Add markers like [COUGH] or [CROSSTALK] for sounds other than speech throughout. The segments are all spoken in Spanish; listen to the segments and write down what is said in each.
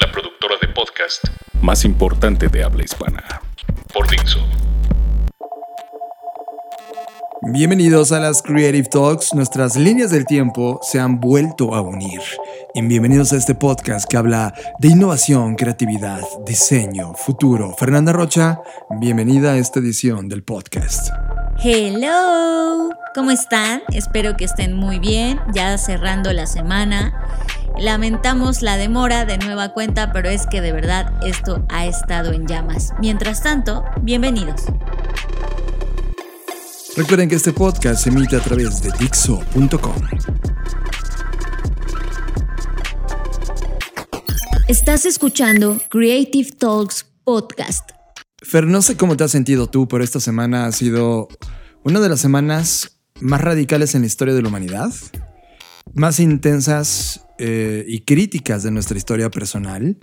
La productora de podcast más importante de habla hispana. por Dixo. Bienvenidos a las Creative Talks. Nuestras líneas del tiempo se han vuelto a unir. Y bienvenidos a este podcast que habla de innovación, creatividad, diseño, futuro. Fernanda Rocha, bienvenida a esta edición del podcast. Hello, ¿cómo están? Espero que estén muy bien, ya cerrando la semana. Lamentamos la demora de nueva cuenta, pero es que de verdad esto ha estado en llamas. Mientras tanto, bienvenidos. Recuerden que este podcast se emite a través de Dixo.com. Estás escuchando Creative Talks Podcast. Fer, no sé cómo te has sentido tú, pero esta semana ha sido una de las semanas más radicales en la historia de la humanidad, más intensas eh, y críticas de nuestra historia personal.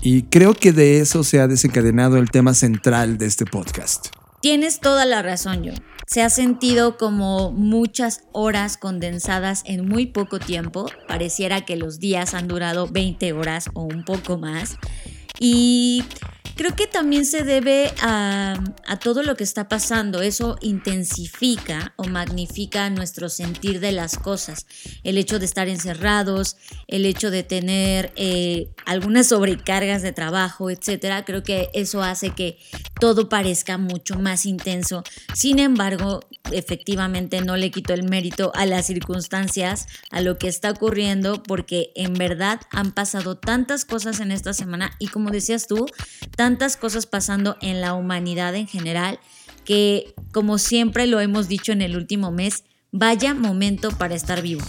Y creo que de eso se ha desencadenado el tema central de este podcast. Tienes toda la razón, yo. Se ha sentido como muchas horas condensadas en muy poco tiempo. Pareciera que los días han durado 20 horas o un poco más. Y creo que también se debe a, a, todo lo que está pasando. Eso intensifica o magnifica nuestro sentir de las cosas. El hecho de estar encerrados, el hecho de tener eh, algunas sobrecargas de trabajo, etcétera. Creo que eso hace que todo parezca mucho más intenso. Sin embargo, efectivamente no le quito el mérito a las circunstancias, a lo que está ocurriendo, porque en verdad han pasado tantas cosas en esta semana y como decías tú, tantas cosas pasando en la humanidad en general, que como siempre lo hemos dicho en el último mes, vaya momento para estar vivo.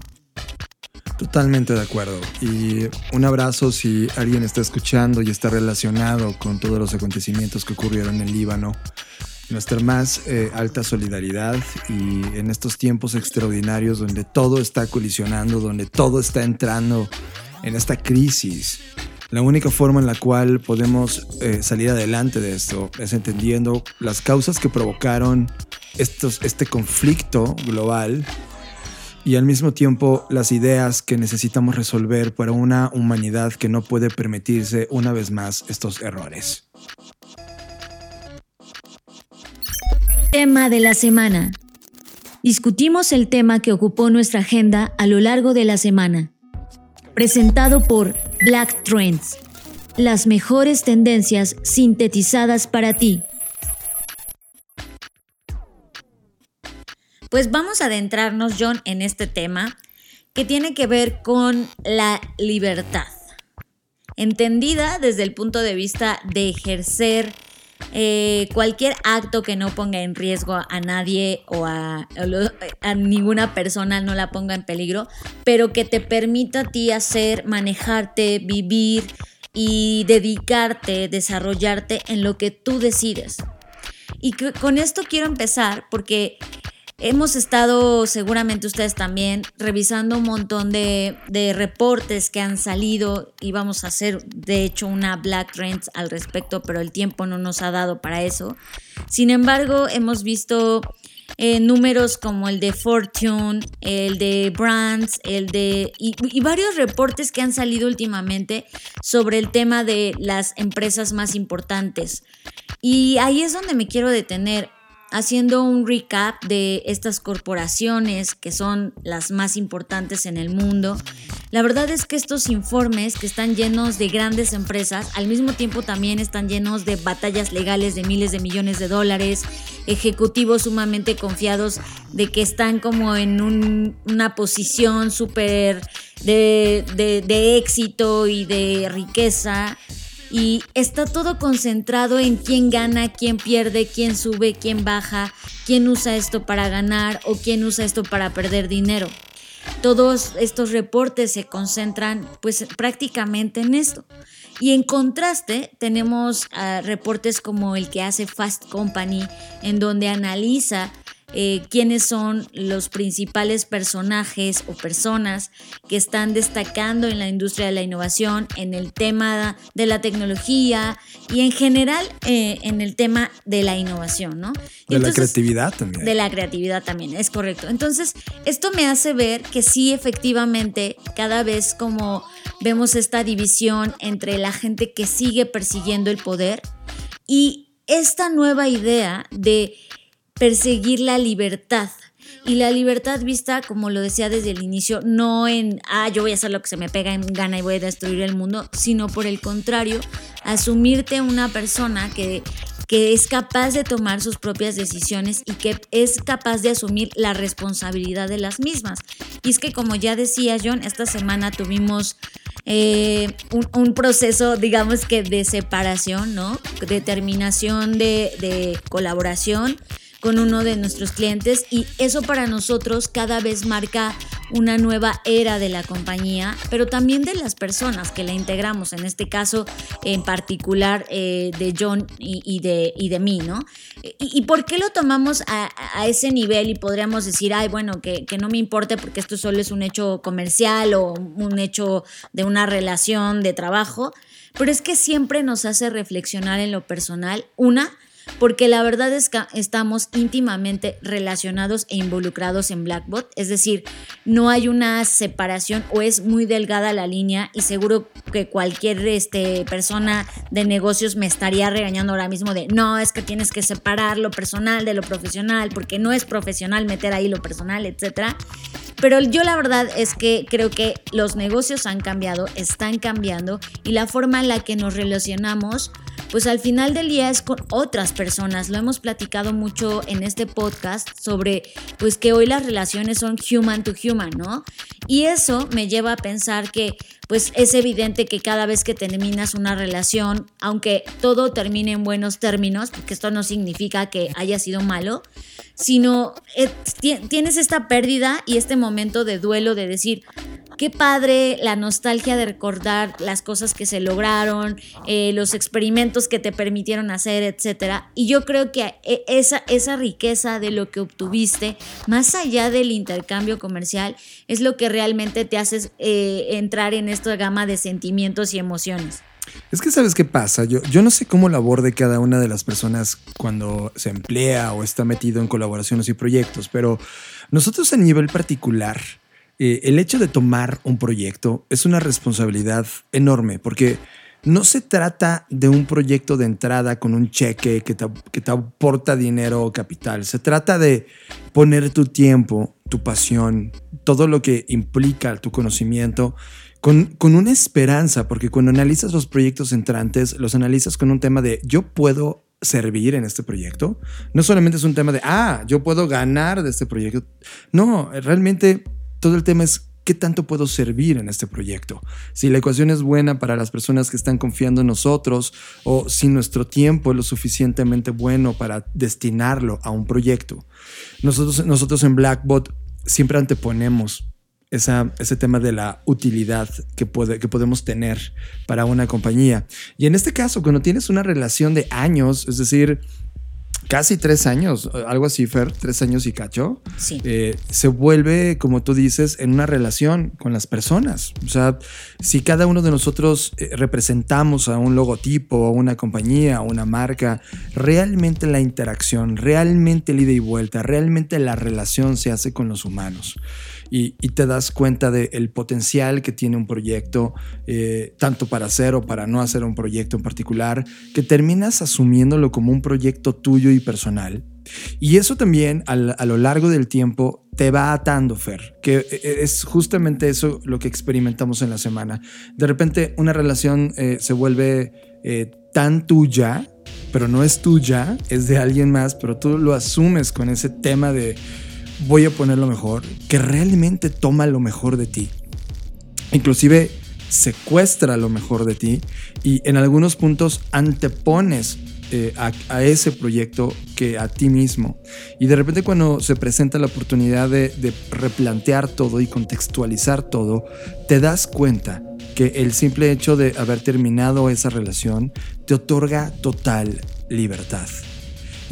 Totalmente de acuerdo. Y un abrazo si alguien está escuchando y está relacionado con todos los acontecimientos que ocurrieron en Líbano. Nuestra más eh, alta solidaridad y en estos tiempos extraordinarios donde todo está colisionando, donde todo está entrando en esta crisis. La única forma en la cual podemos eh, salir adelante de esto es entendiendo las causas que provocaron estos, este conflicto global y al mismo tiempo las ideas que necesitamos resolver para una humanidad que no puede permitirse una vez más estos errores. Tema de la semana. Discutimos el tema que ocupó nuestra agenda a lo largo de la semana. Presentado por Black Trends. Las mejores tendencias sintetizadas para ti. Pues vamos a adentrarnos, John, en este tema que tiene que ver con la libertad. Entendida desde el punto de vista de ejercer eh, cualquier acto que no ponga en riesgo a nadie o a, ninguna persona, no la ponga en peligro, pero que te permita a ti hacer, manejarte, vivir y dedicarte, desarrollarte en lo que tú decides. Y con esto quiero empezar porque Hemos estado, seguramente ustedes también, revisando un montón de, reportes que han salido y vamos a hacer, de hecho, una Black Trends al respecto, pero el tiempo no nos ha dado para eso. Sin embargo, hemos visto eh, números como el de Fortune, el de Brands, el de. Y, varios reportes que han salido últimamente sobre el tema de las empresas más importantes. Y ahí es donde me quiero detener haciendo un recap de estas corporaciones que son las más importantes en el mundo. La verdad es que estos informes que están llenos de grandes empresas, al mismo tiempo también están llenos de batallas legales de miles de millones de dólares, ejecutivos sumamente confiados de que están como en un, una posición súper de, éxito y de riqueza y está todo concentrado en quién gana, quién pierde, quién sube, quién baja, quién usa esto para ganar o quién usa esto para perder dinero. Todos estos reportes se concentran pues prácticamente en esto. Y en contraste, tenemos uh, reportes como el que hace Fast Company, en donde analiza eh, quiénes son los principales personajes o personas que están destacando en la industria de la innovación, en el tema de la tecnología y en general eh, en el tema de la innovación, ¿no? De la creatividad también. De la creatividad también, es correcto. Entonces, esto me hace ver que sí, efectivamente, cada vez como vemos esta división entre la gente que sigue persiguiendo el poder y esta nueva idea de perseguir la libertad. Y la libertad vista, como lo decía desde el inicio, no en, ah, yo voy a hacer lo que se me pega en gana y voy a destruir el mundo, sino por el contrario, asumirte una persona que, que es capaz de tomar sus propias decisiones y que es capaz de asumir la responsabilidad de las mismas. Y es que, como ya decía John, esta semana tuvimos eh, un, proceso, digamos que de separación, ¿no? Determinación de, de colaboración con uno de nuestros clientes y eso para nosotros cada vez marca una nueva era de la compañía, pero también de las personas que la integramos, en este caso en particular eh, de John y, de, mí, ¿no? Y, por qué lo tomamos a, ese nivel y podríamos decir, ay, bueno, que no me importe porque esto solo es un hecho comercial o un hecho de una relación de trabajo, pero es que siempre nos hace reflexionar en lo personal, una, porque la verdad es que estamos íntimamente relacionados e involucrados en Blackbot, es decir, no hay una separación o es muy delgada la línea y seguro que cualquier este, persona de negocios me estaría regañando ahora mismo de no, es que tienes que separar lo personal de lo profesional porque no es profesional meter ahí lo personal, etcétera. Pero yo la verdad es que creo que los negocios han cambiado, están cambiando y la forma en la que nos relacionamos pues al final del día es con otras personas. Lo hemos platicado mucho en este podcast sobre pues que hoy las relaciones son human to human, ¿no? Y eso me lleva a pensar que pues es evidente que cada vez que terminas una relación, aunque todo termine en buenos términos, porque esto no significa que haya sido malo, sino eh, tienes esta pérdida y este momento de duelo de decir, qué padre la nostalgia de recordar las cosas que se lograron, eh, los experimentos que te permitieron hacer, etc. Y yo creo que e, esa, esa riqueza de lo que obtuviste, más allá del intercambio comercial, es lo que realmente te hace eh, entrar en esta gama de sentimientos y emociones. Es que sabes qué pasa, yo, yo no sé cómo lo aborde cada una de las personas cuando se emplea o está metido en colaboraciones y proyectos, pero nosotros a nivel particular, eh, el hecho de tomar un proyecto es una responsabilidad enorme porque no se trata de un proyecto de entrada con un cheque que te, que te aporta dinero o capital. Se trata de poner tu tiempo, tu pasión, todo lo que implica tu conocimiento con, con, una esperanza, porque cuando analizas los proyectos entrantes, los analizas con un tema de yo puedo servir en este proyecto. No solamente es un tema de, ah, yo puedo ganar de este proyecto. No, realmente todo el tema es qué tanto puedo servir en este proyecto. Si la ecuación es buena para las personas que están confiando en nosotros o si nuestro tiempo es lo suficientemente bueno para destinarlo a un proyecto. Nosotros, nosotros en Blackbot siempre anteponemos ese tema de la utilidad que, puede, que podemos tener para una compañía. Y en este caso, cuando tienes una relación de años, es decir, casi tres años, algo así, Fer, tres años y cacho, sí. eh, se vuelve, como tú dices, en una relación con las personas. O sea, si cada uno de nosotros eh, representamos a un logotipo, a una compañía, a una marca, realmente la interacción, realmente el ida y vuelta, realmente la relación se hace con los humanos y, te das cuenta del potencial que tiene un proyecto, eh, tanto para hacer o para no hacer un proyecto en particular, que terminas asumiéndolo como un proyecto tuyo y personal. Y eso también a lo largo del tiempo te va atando, Fer, que eh, eh, es justamente eso lo que experimentamos en la semana. De repente una relación se vuelve tan tuya, pero no es tuya, es de alguien más, pero tú lo asumes con ese tema de voy a poner lo mejor, que realmente toma lo mejor de ti. Inclusive secuestra lo mejor de ti y en algunos puntos antepones eh, a, ese proyecto que a ti mismo. Y de repente cuando se presenta la oportunidad de, de replantear todo y contextualizar todo, te das cuenta que el simple hecho de haber terminado esa relación te otorga total libertad.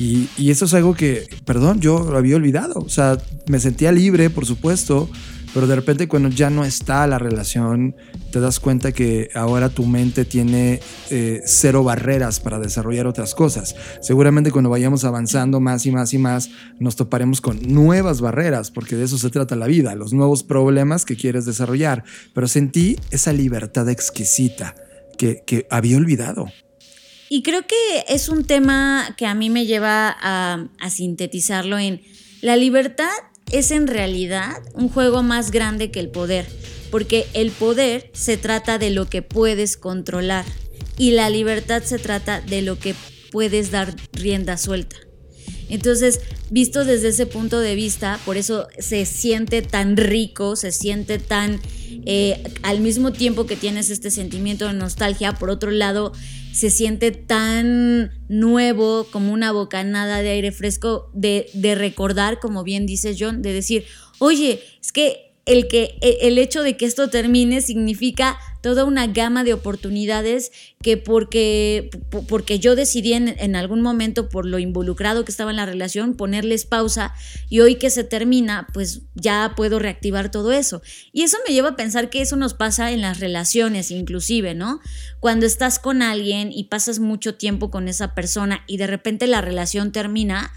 Y, eso es algo que, perdón, yo lo había olvidado. O sea, me sentía libre, por supuesto, pero de repente cuando ya no está la relación, te das cuenta que ahora tu mente tiene eh, cero barreras para desarrollar otras cosas. Seguramente cuando vayamos avanzando más y más y más, nos toparemos con nuevas barreras, porque de eso se trata la vida, los nuevos problemas que quieres desarrollar. Pero sentí esa libertad exquisita que, que había olvidado. Y creo que es un tema que a mí me lleva a, sintetizarlo en la libertad es en realidad un juego más grande que el poder, porque el poder se trata de lo que puedes controlar y la libertad se trata de lo que puedes dar rienda suelta. Entonces, visto desde ese punto de vista, por eso se siente tan rico, se siente tan, eh, al mismo tiempo que tienes este sentimiento de nostalgia, por otro lado, se siente tan nuevo como una bocanada de aire fresco de, de recordar, como bien dice John, de decir, oye, es que el, que, e, el hecho de que esto termine significa toda una gama de oportunidades que porque, porque yo decidí en, en, algún momento, por lo involucrado que estaba en la relación, ponerles pausa y hoy que se termina, pues ya puedo reactivar todo eso. Y eso me lleva a pensar que eso nos pasa en las relaciones inclusive, ¿no? Cuando estás con alguien y pasas mucho tiempo con esa persona y de repente la relación termina,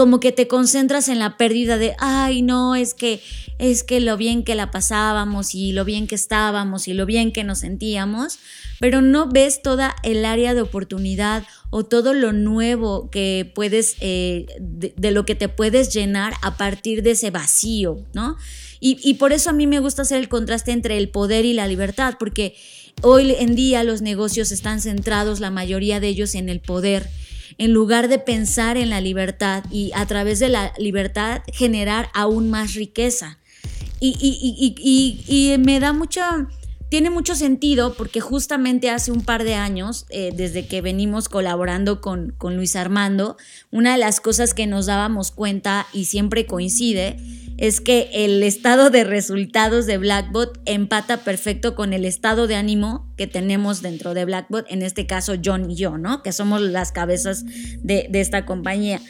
como que te concentras en la pérdida de, ay, no, es que, es que lo bien que la pasábamos y lo bien que estábamos y lo bien que nos sentíamos, pero no ves toda el área de oportunidad o todo lo nuevo que puedes, eh, de, lo que te puedes llenar a partir de ese vacío, ¿no? Y, y por eso a mí me gusta hacer el contraste entre el poder y la libertad, porque hoy en día los negocios están centrados, la mayoría de ellos, en el poder en lugar de pensar en la libertad y a través de la libertad generar aún más riqueza. Y, y, me da mucho, tiene mucho sentido porque justamente hace un par de años, eh, desde que venimos colaborando con, con Luis Armando, una de las cosas que nos dábamos cuenta y siempre coincide es que el estado de resultados de Blackbot empata perfecto con el estado de ánimo que tenemos dentro de Blackbot, en este caso John y yo, ¿no? Que somos las cabezas de, de esta compañía.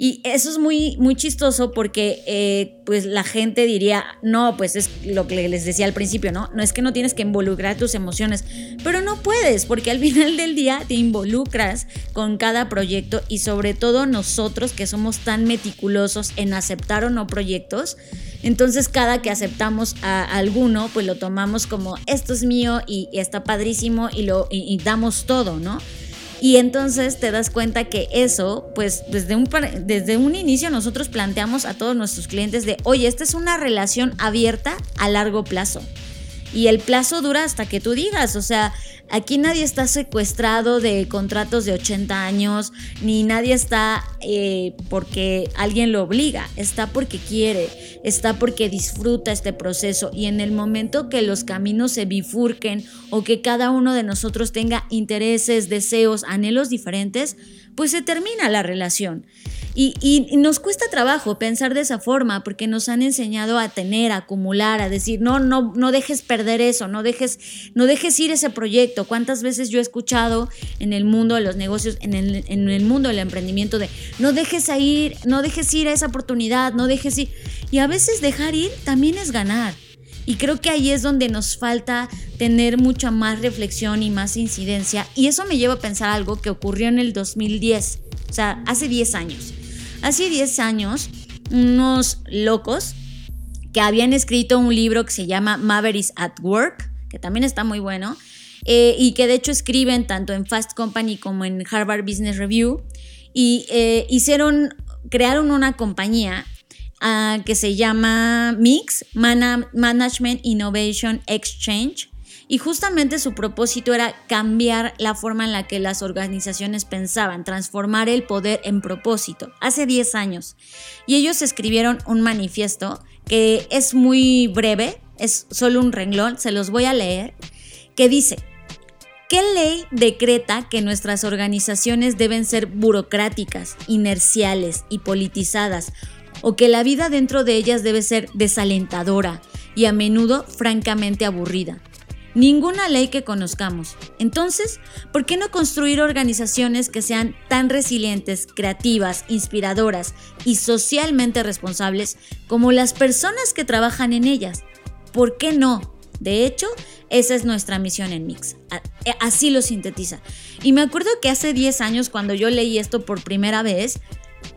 Y eso es muy, muy chistoso porque eh, pues la gente diría, no, pues es lo que les decía al principio, ¿no? No es que no tienes que involucrar tus emociones, pero no puedes porque al [LAUGHS] final del día te involucras con cada proyecto y sobre todo nosotros que somos tan meticulosos en aceptar o no proyectos. Entonces cada que aceptamos a alguno, pues lo tomamos como esto es mío y, está padrísimo y lo y damos todo, ¿no? Y entonces te das cuenta que eso, pues desde un, desde un inicio nosotros planteamos a todos nuestros clientes de, oye, esta es una relación abierta a largo plazo. Y el plazo dura hasta que tú digas, o sea, Aquí nadie está secuestrado de contratos de 80 años, ni nadie está eh, porque alguien lo obliga, está porque quiere, está porque disfruta este proceso y en el momento que los caminos se bifurquen o que cada uno de nosotros tenga intereses, deseos, anhelos diferentes, pues se termina la relación. Y, nos cuesta trabajo pensar de esa forma porque nos han enseñado a tener, a acumular, a decir, no, no, no dejes perder eso, no dejes, no dejes ir ese proyecto. ¿Cuántas veces yo he escuchado en el mundo de los negocios, en el, en el mundo del emprendimiento de, no dejes ir, no dejes ir a esa oportunidad, no dejes ir. Y a veces dejar ir también es ganar. Y creo que ahí es donde nos falta tener mucha más reflexión y más incidencia. Y eso me lleva a pensar algo que ocurrió en el 2010, o sea, hace 10 años. Hace 10 años, unos locos que habían escrito un libro que se llama Mavericks at Work, que también está muy bueno, eh, y que de hecho escriben tanto en Fast Company como en Harvard Business Review, y eh, hicieron, crearon una compañía ah, que se llama Mix Management Innovation Exchange, y justamente su propósito era cambiar la forma en la que las organizaciones pensaban, transformar el poder en propósito, hace 10 años. Y ellos escribieron un manifiesto que es muy breve, es solo un renglón, se los voy a leer, que dice, ¿Qué ley decreta que nuestras organizaciones deben ser burocráticas, inerciales y politizadas? ¿O que la vida dentro de ellas debe ser desalentadora y a menudo francamente aburrida? Ninguna ley que conozcamos. Entonces, ¿por qué no construir organizaciones que sean tan resilientes, creativas, inspiradoras y socialmente responsables como las personas que trabajan en ellas? ¿Por qué no? De hecho, esa es nuestra misión en Mix. Eh, así lo sintetiza. Y me acuerdo que hace 10 años cuando yo leí esto por primera vez,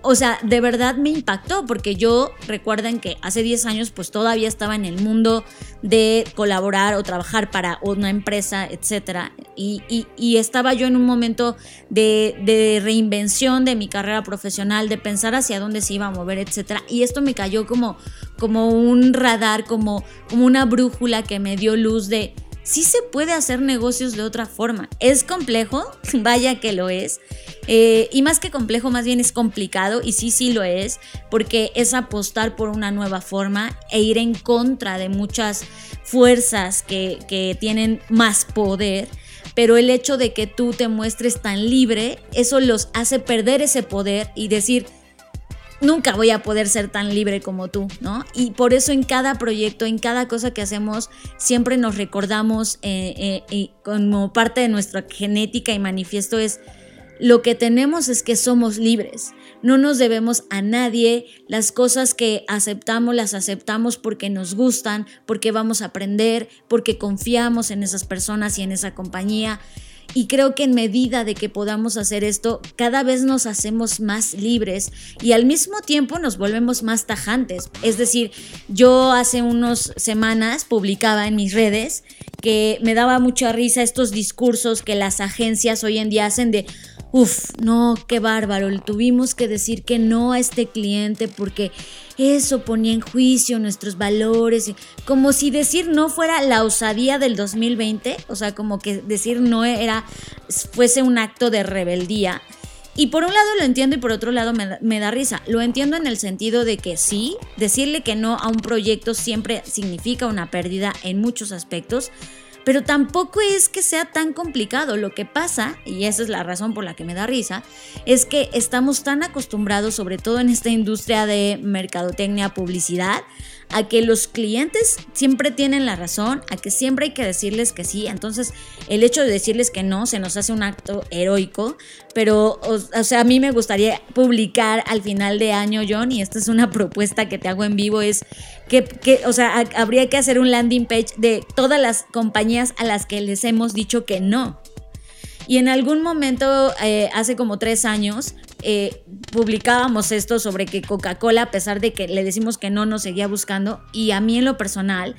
o sea, de verdad me impactó porque yo recuerden que hace 10 años pues todavía estaba en el mundo de colaborar o trabajar para una empresa, etc. Y, estaba yo en un momento de, de, reinvención de mi carrera profesional, de pensar hacia dónde se iba a mover, etc. Y esto me cayó como, como un radar, como, como una brújula que me dio luz de sí se puede hacer negocios de otra forma. Es complejo, [LAUGHS] vaya que lo es. Eh, y más que complejo, más bien es complicado, y sí, sí lo es, porque es apostar por una nueva forma e ir en contra de muchas fuerzas que, que tienen más poder pero el hecho de que tú te muestres tan libre, eso los hace perder ese poder y decir, nunca voy a poder ser tan libre como tú, ¿no? Y por eso en cada proyecto, en cada cosa que hacemos, siempre nos recordamos eh, eh, como parte de nuestra genética y manifiesto es, lo que tenemos es que somos libres. No nos debemos a nadie. Las cosas que aceptamos las aceptamos porque nos gustan, porque vamos a aprender, porque confiamos en esas personas y en esa compañía. Y creo que en medida de que podamos hacer esto, cada vez nos hacemos más libres y al mismo tiempo nos volvemos más tajantes. Es decir, yo hace unas semanas publicaba en mis redes que me daba mucha risa estos discursos que las agencias hoy en día hacen de, Uf, no, qué bárbaro. tuvimos que decir que no a este cliente porque eso ponía en juicio nuestros valores. Como si decir no fuera la osadía del 2020. O sea, como que decir no era, fuese un acto de rebeldía. Y por un lado lo entiendo y por otro lado me, me, da risa. Lo entiendo en el sentido de que sí, decirle que no a un proyecto siempre significa una pérdida en muchos aspectos, pero tampoco es que sea tan complicado. Lo que pasa, y esa es la razón por la que me da risa, es que estamos tan acostumbrados, sobre todo en esta industria de mercadotecnia, publicidad, a que los clientes siempre tienen la razón, a que siempre hay que decirles que sí. Entonces, el hecho de decirles que no se nos hace un acto heroico, pero, o, sea, a mí me gustaría publicar al final de año, John, y esta es una [LAUGHS] propuesta que te hago en vivo, es que, que o sea, habría que hacer un landing page de todas las compañías a las que les hemos dicho que no. Y en algún momento, eh, hace como tres años, eh, publicábamos esto sobre que Coca-Cola, a pesar de que le decimos que no, nos seguía buscando. Y a mí en lo personal,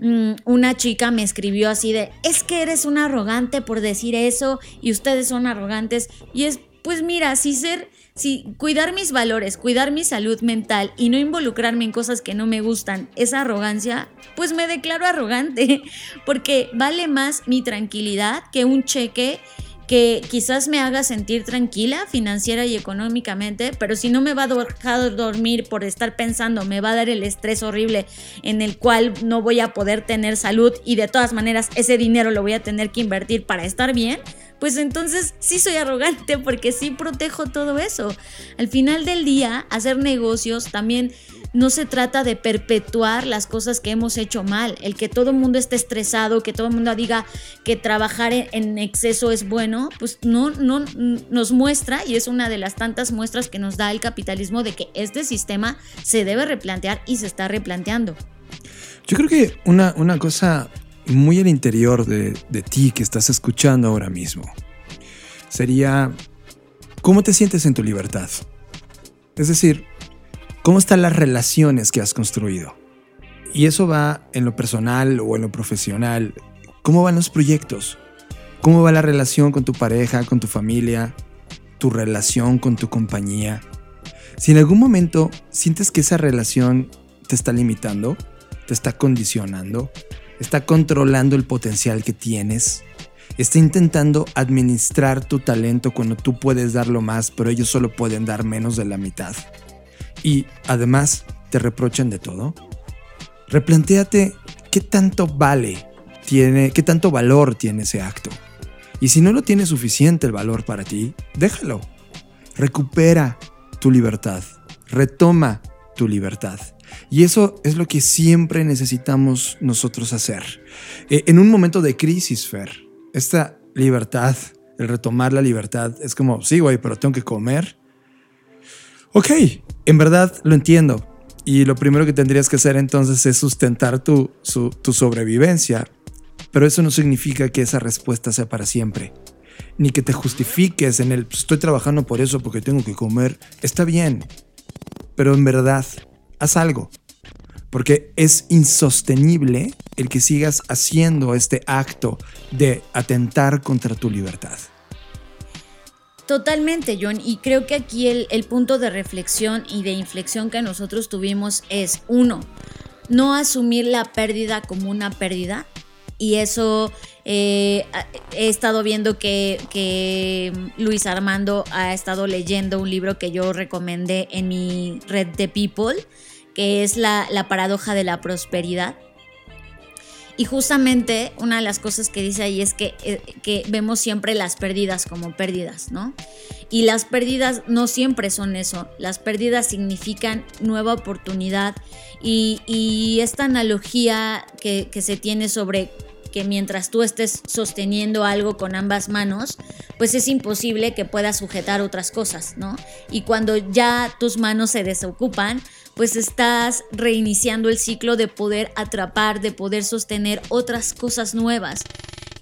mm, una chica me escribió así de, es que eres un arrogante por decir eso y ustedes son arrogantes. Y es, pues mira, si ser, si cuidar mis valores, cuidar mi salud mental y no involucrarme en cosas que no me gustan, esa arrogancia, pues me declaro arrogante, [LAUGHS] porque vale más mi tranquilidad que un cheque que quizás me haga sentir tranquila financiera y económicamente, pero si no me va a dejar dormir por estar pensando, me va a dar el estrés horrible en el cual no voy a poder tener salud y de todas maneras ese dinero lo voy a tener que invertir para estar bien, pues entonces sí soy arrogante [LAUGHS] porque sí protejo todo eso. Al final del día, hacer negocios también no se trata de perpetuar las cosas que hemos hecho mal. El que todo el mundo esté estresado, que todo el mundo diga que trabajar en exceso es bueno, pues no, no nos muestra, y es una de las tantas muestras que nos da el capitalismo de que este sistema se debe replantear y se está replanteando. Yo creo que una, una cosa muy al interior de, de ti que estás escuchando ahora mismo sería, ¿cómo te sientes en tu libertad? Es decir, ¿Cómo están las relaciones que has construido? Y eso va en lo personal o en lo profesional. ¿Cómo van los proyectos? ¿Cómo va la relación con tu pareja, con tu familia, tu relación con tu compañía? Si en algún momento sientes que esa relación te está limitando, te está condicionando, está controlando el potencial que tienes, está intentando administrar tu talento cuando tú puedes darlo más, pero ellos solo pueden dar menos de la mitad y además te reprochan de todo, replantéate qué tanto vale tiene, qué tanto valor tiene ese acto. Y si no lo tiene suficiente el valor para ti, déjalo. Recupera tu libertad. Retoma tu libertad. Y eso es lo que siempre necesitamos nosotros hacer. Eh, en un momento de crisis, Fer, esta libertad, el retomar la libertad, es como, sí, güey, pero tengo que comer. Ok, en verdad lo entiendo. Y lo primero que tendrías que hacer entonces es sustentar tu, tu sobrevivencia. Pero eso no significa que esa respuesta sea para siempre. Ni que te justifiques en el, pues, estoy trabajando por eso porque tengo que comer. Está bien. Pero en verdad, haz algo. Porque es insostenible el que sigas haciendo este acto de atentar contra tu libertad. Totalmente, John. Y creo que aquí el, punto de reflexión y de inflexión que nosotros tuvimos es, uno, no asumir la pérdida como una pérdida. Y eso eh, he estado viendo que, que, Luis Armando ha estado leyendo un libro que yo recomendé en mi red de People que es la, paradoja de la prosperidad. Y justamente una de las cosas que dice ahí es que, eh, que, vemos siempre las pérdidas como pérdidas, ¿no? Y las pérdidas no siempre son eso. Las pérdidas significan nueva oportunidad. Y, esta analogía que, que, se tiene sobre que mientras tú estés sosteniendo algo con ambas manos, pues es imposible que puedas sujetar otras cosas, ¿no? Y cuando ya tus manos se desocupan, pues estás reiniciando el ciclo de poder atrapar, de poder sostener otras cosas nuevas.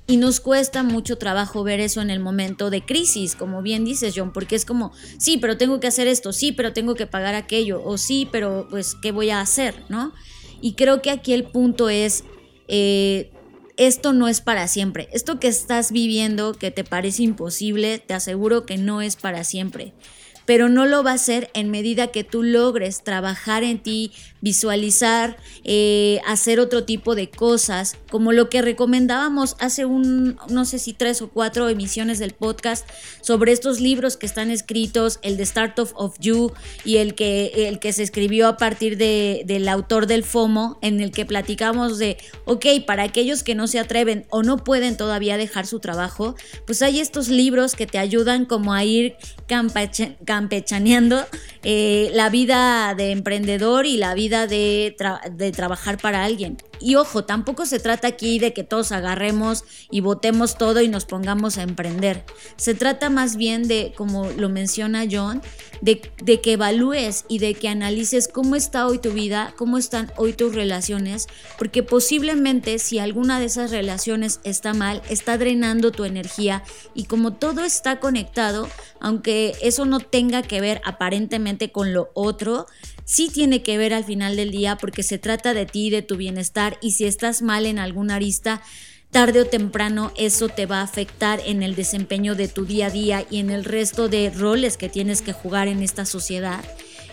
Y nos cuesta mucho trabajo ver eso en el momento de crisis, como bien dices, John, porque es como, sí, pero tengo que hacer esto, sí, pero tengo que pagar aquello, o sí, pero pues, ¿qué voy a hacer? ¿No? Y creo que aquí el punto es, eh, esto no es para siempre. Esto que estás viviendo, que te parece imposible, te aseguro que no es para siempre pero no lo va a hacer en medida que tú logres trabajar en ti, visualizar, eh, hacer otro tipo de cosas, como lo que recomendábamos hace un, no sé si tres o cuatro emisiones del podcast sobre estos libros que están escritos, el de Start of You y el que, el que se escribió a partir de, del autor del FOMO, en el que platicamos de, ok, para aquellos que no se atreven o no pueden todavía dejar su trabajo, pues hay estos libros que te ayudan como a ir campechaneando campechaneando eh, la vida de emprendedor y la vida de, de trabajar para alguien. Y ojo, tampoco se trata aquí de que todos agarremos y votemos todo y nos pongamos a emprender. Se trata más bien de, como lo menciona John, de, de, que evalúes y de que analices cómo está hoy tu vida, cómo están hoy tus relaciones, porque posiblemente si alguna de esas relaciones está mal, está drenando tu energía y como todo está conectado, aunque eso no tenga que ver aparentemente con lo otro, sí tiene que ver al final del día porque se trata de ti, de tu bienestar y si estás mal en alguna arista, tarde o temprano eso te va a afectar en el desempeño de tu día a día y en el resto de roles que tienes que jugar en esta sociedad.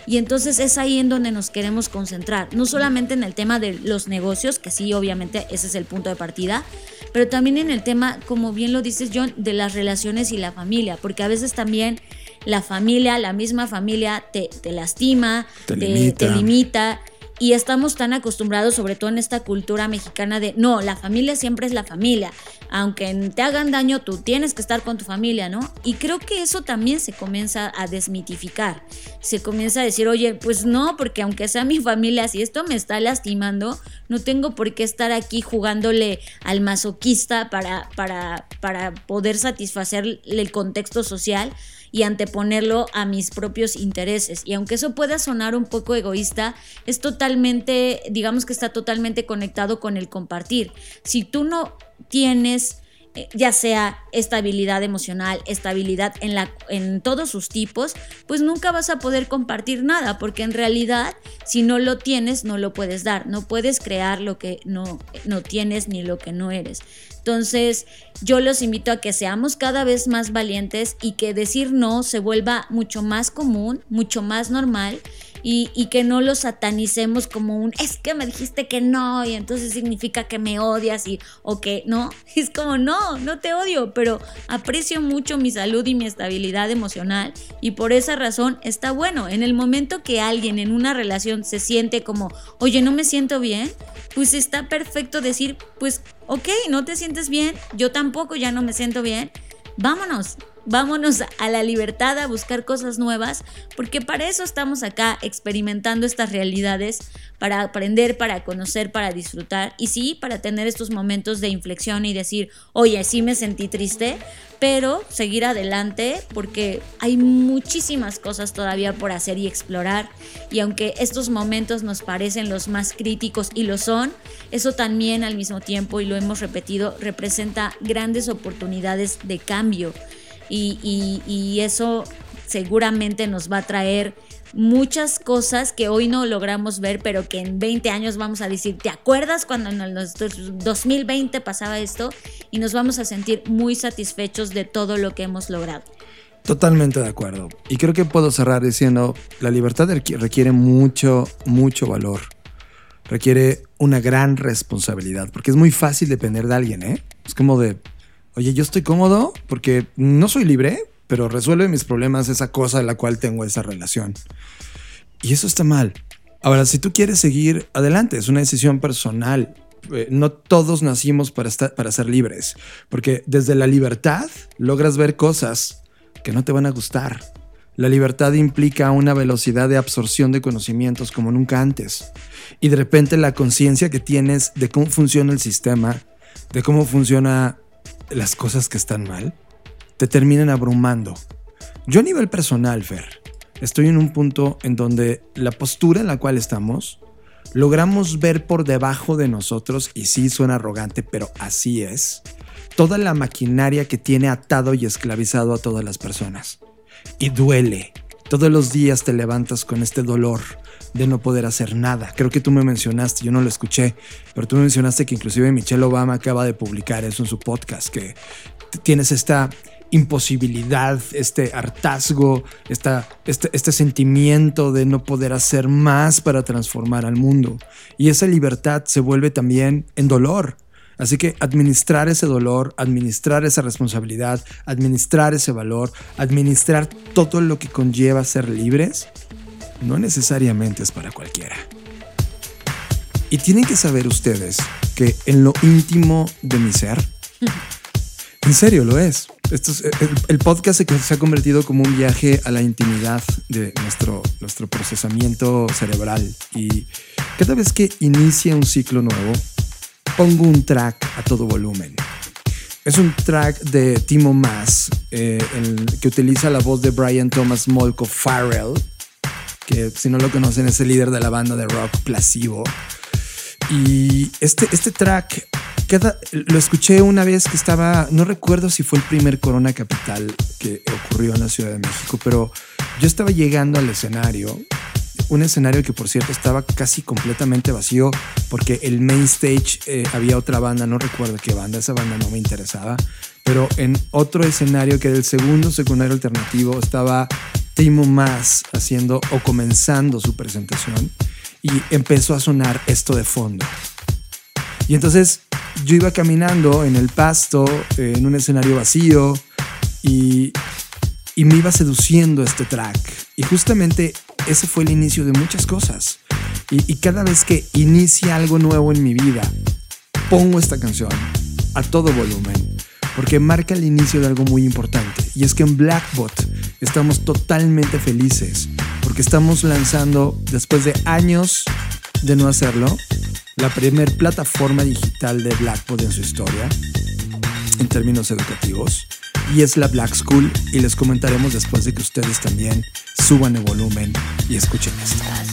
Y entonces es ahí en donde nos queremos concentrar, no solamente en el tema de los negocios, que sí, obviamente ese es el punto de partida, pero también en el tema, como bien lo dices John, de las relaciones y la familia, porque a veces también la familia, la misma familia te, lastima, te, limita. Y estamos tan acostumbrados, sobre todo en esta cultura mexicana, de no, la familia siempre es la familia. Aunque te hagan daño, tú tienes que estar con tu familia, ¿no? Y creo que eso también se comienza a desmitificar. Se comienza a decir, oye, pues no, porque aunque sea mi familia, si esto me está lastimando, no tengo por qué estar aquí jugándole al masoquista para, para, para poder satisfacer el contexto social y anteponerlo a mis propios intereses. Y aunque eso pueda sonar un poco egoísta, es totalmente, digamos que está totalmente conectado con el compartir. Si tú no tienes ya sea estabilidad emocional, estabilidad en, la, en todos sus tipos, pues nunca vas a poder compartir nada, porque en realidad si no lo tienes, no lo puedes dar, no puedes crear lo que no, no tienes ni lo que no eres. Entonces, yo los invito a que seamos cada vez más valientes y que decir no se vuelva mucho más común, mucho más normal y, que no lo satanicemos como un es que me dijiste que no y entonces significa que me odias y o que no. [LAUGHS] Es como no, no te odio, pero aprecio mucho mi salud y mi estabilidad emocional y por esa razón está bueno. En el momento que alguien en una relación se siente como, oye, no me siento bien, pues está perfecto decir, pues ok, no te sientes bien, yo tampoco ya no me siento bien, vámonos, vámonos a la libertad a buscar cosas nuevas, porque para eso estamos acá experimentando estas realidades, para aprender, para conocer, para disfrutar y sí, para tener estos momentos de inflexión y decir, oye, sí me sentí triste, pero seguir adelante porque hay muchísimas cosas todavía por hacer y explorar y aunque estos momentos nos parecen los más críticos y lo son, eso también al mismo tiempo, y lo hemos repetido, representa grandes oportunidades de cambio y, eso seguramente nos va a traer muchas cosas que hoy no logramos ver, pero que en 20 años vamos a decir, ¿te acuerdas cuando en el 2020 pasaba esto? Y nos vamos a sentir muy satisfechos de todo lo que hemos logrado. Totalmente de acuerdo. Y creo que puedo cerrar diciendo, la libertad requiere mucho, mucho valor. Requiere una gran responsabilidad, porque es muy fácil depender de alguien, ¿eh? Es como de, oye, yo estoy cómodo porque no soy libre, pero resuelve mis problemas esa cosa de la cual tengo esa relación. Y eso está mal. Ahora, si tú quieres seguir adelante, es una decisión personal. Eh, no todos nacimos para, estar, para ser libres, porque desde la libertad logras ver cosas que no te van a gustar. La libertad implica una velocidad de absorción de conocimientos como nunca antes. Y de repente la conciencia que tienes de cómo funciona el sistema, de cómo funcionan las cosas que están mal, te terminan abrumando. Yo a nivel personal, Fer, estoy en un punto en donde la postura en la cual estamos, logramos ver por debajo de nosotros, y sí suena arrogante, pero así es, toda la maquinaria que tiene atado y esclavizado a todas las personas. Y duele. Todos los días te levantas con este dolor de no poder hacer nada. Creo que tú me mencionaste, yo no lo escuché, pero tú me mencionaste que inclusive Michelle Obama acaba de publicar eso en su podcast, que tienes esta imposibilidad, este hartazgo, esta, este, este sentimiento de no poder hacer más para transformar al mundo. Y esa libertad se vuelve también en dolor. Así que administrar ese dolor, administrar esa responsabilidad, administrar ese valor, administrar todo lo que conlleva ser libres, no necesariamente es para cualquiera. Y tienen que saber ustedes que en lo íntimo de mi ser, en serio lo es. Esto es el, el, podcast se ha convertido como un viaje a la intimidad de nuestro, nuestro procesamiento cerebral. Y cada vez que inicia un ciclo nuevo, pongo un track a todo volumen. Es un track de Timo Maas, eh, que utiliza la voz de Brian Thomas Molko Farrell, que si no lo conocen es el líder de la banda de rock Placebo. Y este, este track lo escuché una vez que estaba, no recuerdo si fue el primer Corona Capital que ocurrió en la Ciudad de México, pero yo estaba llegando al escenario, un escenario que por cierto estaba casi completamente vacío porque el main stage eh, había otra banda, no recuerdo qué banda, esa banda no me interesaba, pero en otro escenario que era el segundo secundario alternativo estaba Timo Más haciendo o comenzando su presentación y empezó a sonar esto de fondo. Y entonces yo iba caminando en el pasto, eh, en un escenario vacío, y, y me iba seduciendo este track. Y justamente ese fue el inicio de muchas cosas. Y, cada vez que inicia algo nuevo en mi vida, pongo esta canción a todo volumen, porque marca el inicio de algo muy importante. Y es que en Blackbot estamos totalmente felices, porque estamos lanzando, después de años de no hacerlo, la primer plataforma digital de Blackboard en su historia en términos educativos y es la Black School y les comentaremos después de que ustedes también suban el volumen y escuchen esto.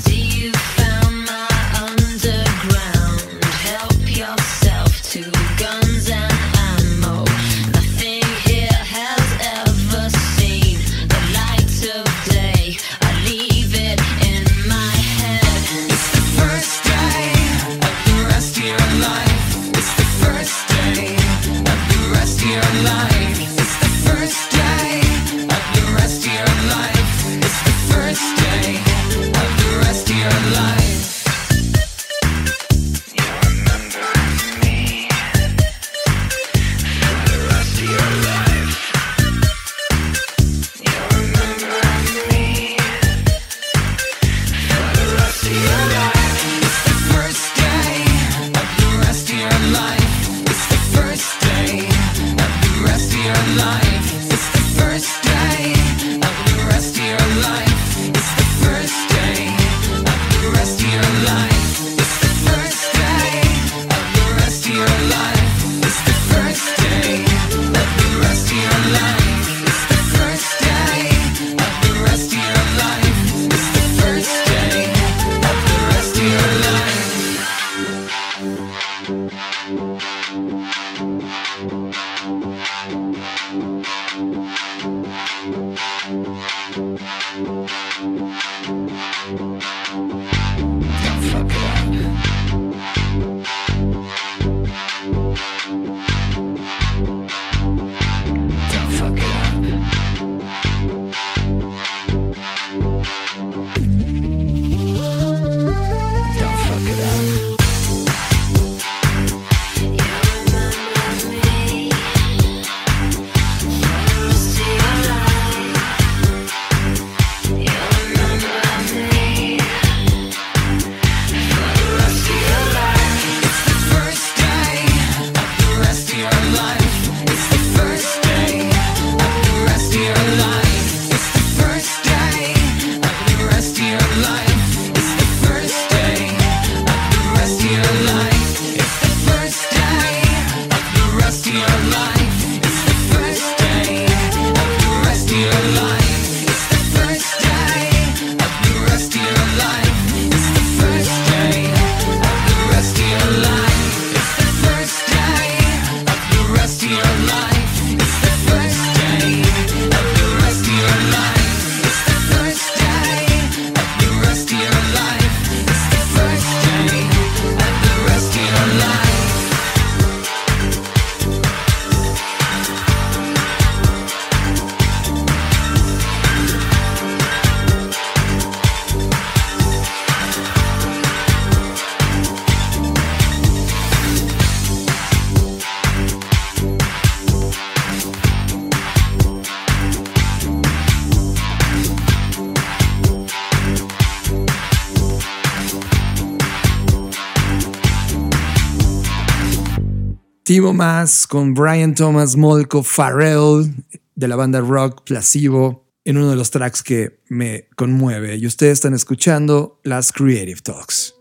Timo Más con Brian Thomas Molko Farrell de la banda rock Placebo en uno de los tracks que me conmueve y ustedes están escuchando las Creative Talks.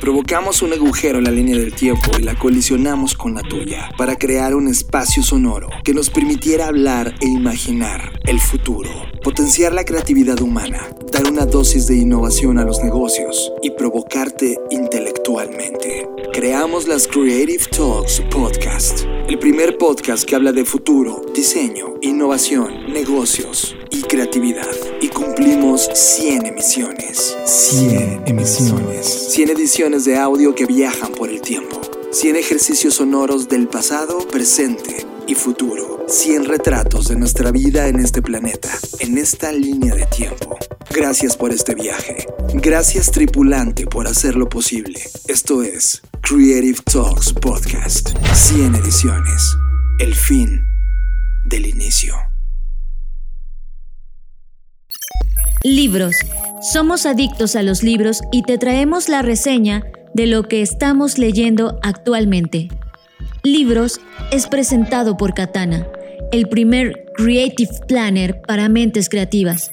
Provocamos un agujero en la línea del tiempo y la colisionamos con la tuya para crear un espacio sonoro que nos permitiera hablar e imaginar el futuro, potenciar la creatividad humana, dar una dosis de innovación a los negocios y provocarte intelectualmente. Creamos las Creative Talks Podcast, el primer podcast que habla de futuro, diseño, innovación, negocios y creatividad. Y cumplimos 100 emisiones. 100 emisiones. 100 ediciones de audio que viajan por el tiempo. 100 ejercicios sonoros del pasado, presente y futuro. 100 retratos de nuestra vida en este planeta, en esta línea de tiempo. Gracias por este viaje. Gracias tripulante por hacerlo posible. Esto es Creative Talks Podcast. 100 ediciones. El fin del inicio. Libros. Somos adictos a los libros y te traemos la reseña de lo que estamos leyendo actualmente. Libros es presentado por Katana, el primer Creative Planner para mentes creativas.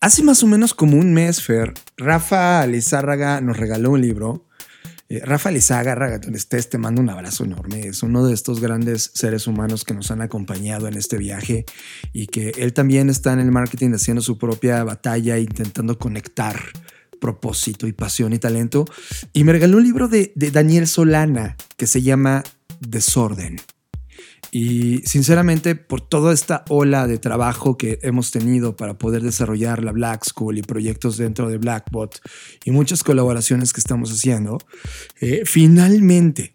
Hace más o menos como un mes, Fer, Rafa Lizárraga nos regaló un libro. Eh, Rafa Lizárraga, donde estés, te mando un abrazo enorme. Es uno de estos grandes seres humanos que nos han acompañado en este viaje y que él también está en el marketing haciendo su propia batalla, intentando conectar propósito y pasión y talento. Y me regaló un libro de, Daniel Solana que se llama Desorden. Y sinceramente, por toda esta ola de trabajo que hemos tenido para poder desarrollar la Black School y proyectos dentro de Blackbot y muchas colaboraciones que estamos haciendo, eh, finalmente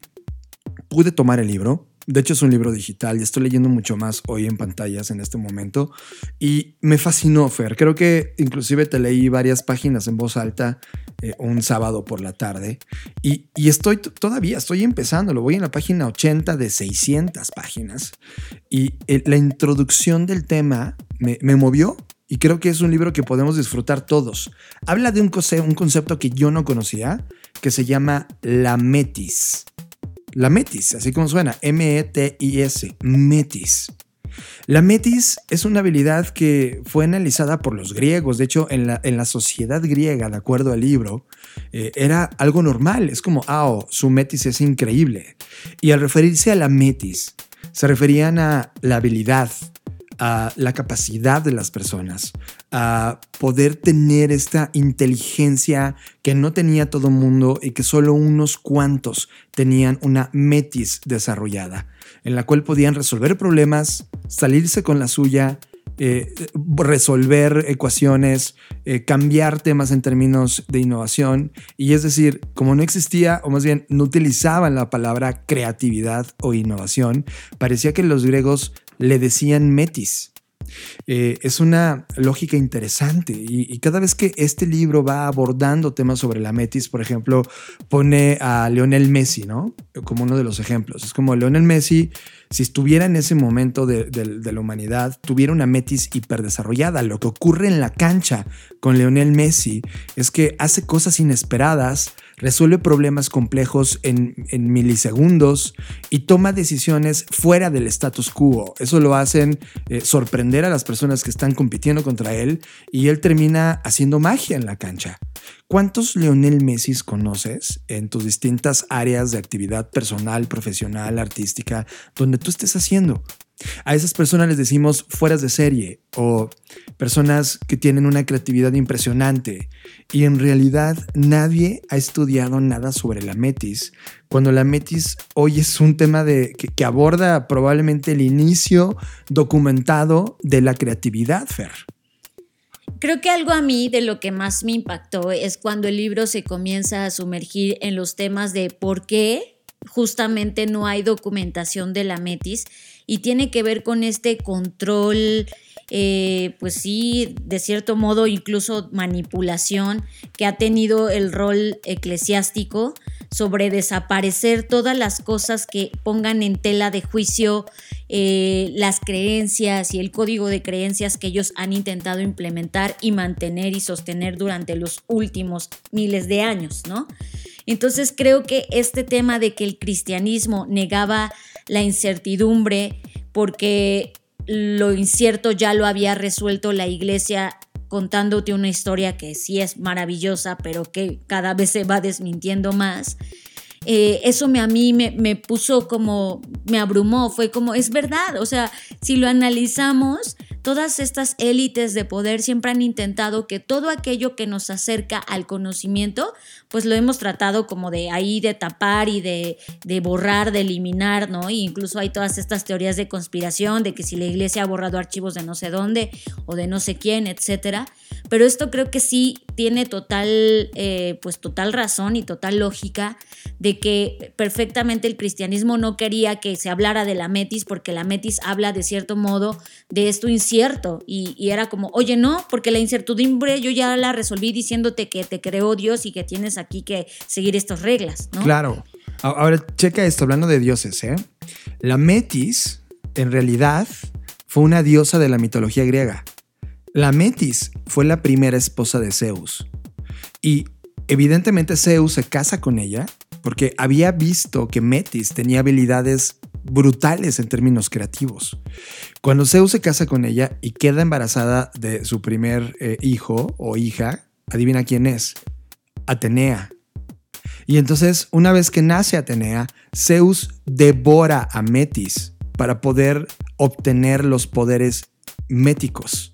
pude tomar el libro. De hecho, es un libro digital y estoy leyendo mucho más hoy en pantallas en este momento. Y me fascinó, Fer. Creo que inclusive te leí varias páginas en voz alta eh, un sábado por la tarde. Y, y estoy todavía, estoy empezando. Lo voy en la página 80 de 600 páginas. Y eh, la introducción del tema me, me movió y creo que es un libro que podemos disfrutar todos. Habla de un, conce un concepto que yo no conocía, que se llama la metis. La metis, así como suena, M-E-T-I-S, metis. La metis es una habilidad que fue analizada por los griegos. De hecho, en la, en la sociedad griega, de acuerdo al libro, eh, era algo normal. Es como, ah, oh, su metis es increíble. Y al referirse a la metis, se referían a la habilidad, a la capacidad de las personas, a poder tener esta inteligencia que no tenía todo mundo y que solo unos cuantos tenían una metis desarrollada, en la cual podían resolver problemas, salirse con la suya, eh, resolver ecuaciones, eh, cambiar temas en términos de innovación. Y es decir, como no existía, o más bien no utilizaban la palabra creatividad o innovación, parecía que los griegos le decían metis. Eh, es una lógica interesante y, cada vez que este libro va abordando temas sobre la metis, por ejemplo, pone a Lionel Messi, ¿no? Como uno de los ejemplos. Es como Lionel Messi, si estuviera en ese momento de, de, de la humanidad, tuviera una metis hiperdesarrollada. Lo que ocurre en la cancha con Lionel Messi es que hace cosas inesperadas, resuelve problemas complejos en, milisegundos y toma decisiones fuera del status quo. Eso lo hacen eh, sorprender a las personas que están compitiendo contra él y él termina haciendo magia en la cancha. ¿Cuántos Leonel Messi conoces en tus distintas áreas de actividad personal, profesional, artística, donde tú estés haciendo? A esas personas les decimos fueras de serie o personas que tienen una creatividad impresionante. Y en realidad nadie ha estudiado nada sobre la metis. Cuando la metis hoy es un tema de, que, que aborda probablemente el inicio documentado de la creatividad, Fer. Creo que algo a mí de lo que más me impactó es cuando el libro se comienza a sumergir en los temas de por qué justamente no hay documentación de la metis y tiene que ver con este control, eh, pues sí, de cierto modo incluso manipulación que ha tenido el rol eclesiástico sobre desaparecer todas las cosas que pongan en tela de juicio eh, las creencias y el código de creencias que ellos han intentado implementar y mantener y sostener durante los últimos miles de años, ¿no? Entonces creo que este tema de que el cristianismo negaba la incertidumbre porque lo incierto ya lo había resuelto la iglesia contándote una historia que sí es maravillosa, pero que cada vez se va desmintiendo más. Eh, eso me, a mí me, me, puso como, me abrumó, fue como, es verdad, o sea, si lo analizamos, todas estas élites de poder siempre han intentado que todo aquello que nos acerca al conocimiento, pues lo hemos tratado como de ahí de tapar y de, de borrar, de eliminar, ¿no? Y incluso hay todas estas teorías de conspiración, de que si la iglesia ha borrado archivos de no sé dónde o de no sé quién, etcétera. Pero esto creo que sí tiene total, eh, pues total razón y total lógica de que perfectamente el cristianismo no quería que se hablara de la metis porque la metis habla de cierto modo de esto incierto y, y era como, oye, no, porque la incertidumbre yo ya la resolví diciéndote que te creó Dios y que tienes aquí que seguir estas reglas, ¿no? Claro. Ahora, checa esto, hablando de dioses, ¿eh? La metis, en realidad, fue una diosa de la mitología griega. La Metis fue la primera esposa de Zeus. Y evidentemente Zeus se casa con ella porque había visto que Metis tenía habilidades brutales en términos creativos. Cuando Zeus se casa con ella y queda embarazada de su primer eh, hijo o hija, adivina quién es, Atenea. Y entonces, una vez que nace Atenea, Zeus devora a Metis para poder obtener los poderes méticos.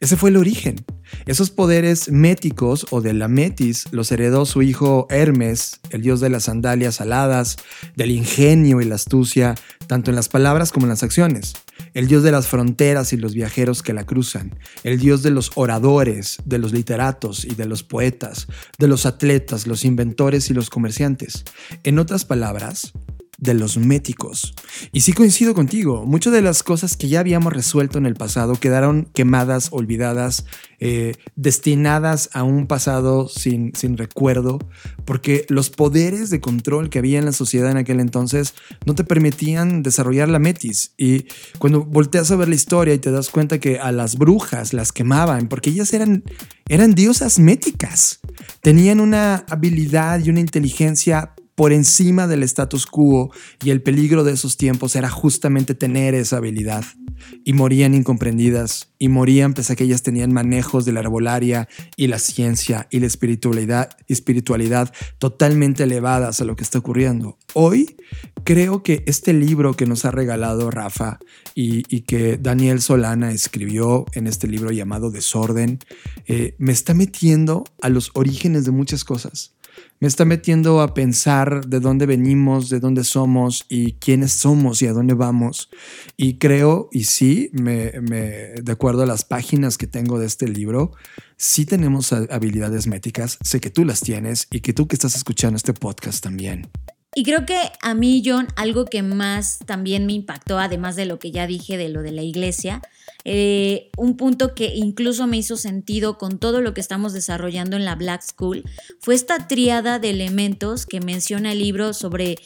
Ese fue el origen. Esos poderes méticos o de la metis los heredó su hijo Hermes, el dios de las sandalias aladas, del ingenio y la astucia, tanto en las palabras como en las acciones. El dios de las fronteras y los viajeros que la cruzan. El dios de los oradores, de los literatos y de los poetas, de los atletas, los inventores y los comerciantes. En otras palabras, de los méticos. Y sí coincido contigo, muchas de las cosas que ya habíamos resuelto en el pasado quedaron quemadas, olvidadas, eh, destinadas a un pasado sin, sin recuerdo, porque los poderes de control que había en la sociedad en aquel entonces no te permitían desarrollar la metis. Y cuando volteas a ver la historia y te das cuenta que a las brujas las quemaban, porque ellas eran, eran diosas méticas, tenían una habilidad y una inteligencia por encima del status quo y el peligro de esos tiempos era justamente tener esa habilidad. Y morían incomprendidas, y morían pese a que ellas tenían manejos de la herbolaria y la ciencia y la espiritualidad, espiritualidad totalmente elevadas a lo que está ocurriendo. Hoy creo que este libro que nos ha regalado Rafa y, que Daniel Solana escribió en este libro llamado Desorden, eh, me está metiendo a los orígenes de muchas cosas me está metiendo a pensar de dónde venimos, de dónde somos y quiénes somos y a dónde vamos. Y creo, y sí, me, de acuerdo a las páginas que tengo de este libro, sí tenemos habilidades métricas. Sé que tú las tienes y que tú que estás escuchando este podcast también. Y creo que a mí, John, algo que más también me impactó, además de lo que ya dije de lo de la iglesia, eh, un punto que incluso me hizo sentido con todo lo que estamos desarrollando en la Black School fue esta tríada de elementos que menciona el libro sobre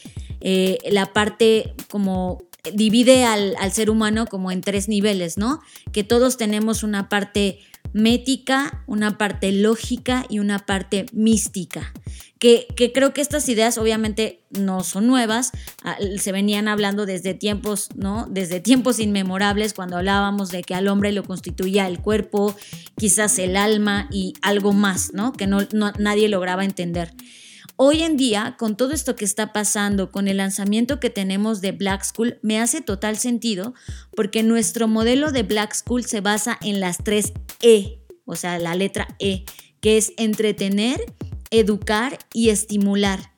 eh, la parte como divide al, al, ser humano como en tres niveles, ¿no? Que todos tenemos una parte mética, una parte lógica y una parte mística. Que, creo que estas ideas obviamente no son nuevas, ah, se venían hablando desde tiempos, ¿no? Desde tiempos inmemorables, cuando hablábamos de que al hombre lo constituía el cuerpo, quizás el alma y algo más, ¿no? Que no, nadie lograba entender. Hoy en día, con todo esto que está pasando, con el lanzamiento que tenemos de Black School, me hace total sentido porque nuestro modelo de Black School se basa en las tres E, o sea, la letra E, que es entretener, educar y estimular.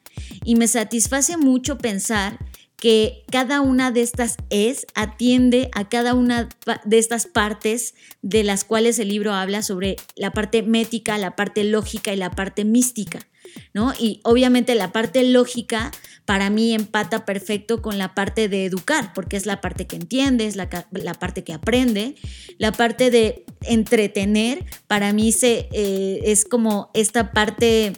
Y me satisface mucho pensar que cada una de estas es atiende a cada una de estas partes de las cuales el libro habla sobre la parte mética, la parte lógica y la parte mística. ¿No? Y obviamente la parte lógica para mí empata perfecto con la parte de educar, porque es la parte que entiendes, la, la parte que aprende, la parte de entretener, para mí se, eh, es como esta parte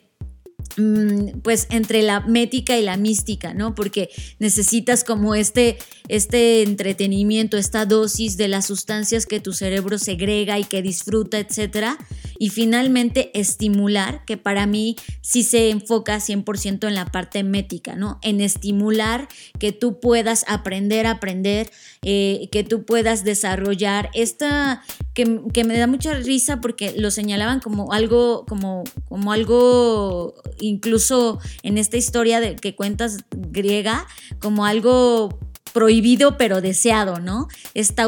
pues entre la mética y la mística, ¿no? Porque necesitas como este, este entretenimiento, esta dosis de las sustancias que tu cerebro segrega y que disfruta, etcétera. Y finalmente estimular, que para mí sí se enfoca 100% en la parte mética, ¿no? En estimular que tú puedas aprender a aprender, eh, que tú puedas desarrollar esta, que, que, me da mucha risa porque lo señalaban como algo, como, como algo, incluso en esta historia de, que cuentas griega, como algo prohibido pero deseado, ¿no? Esta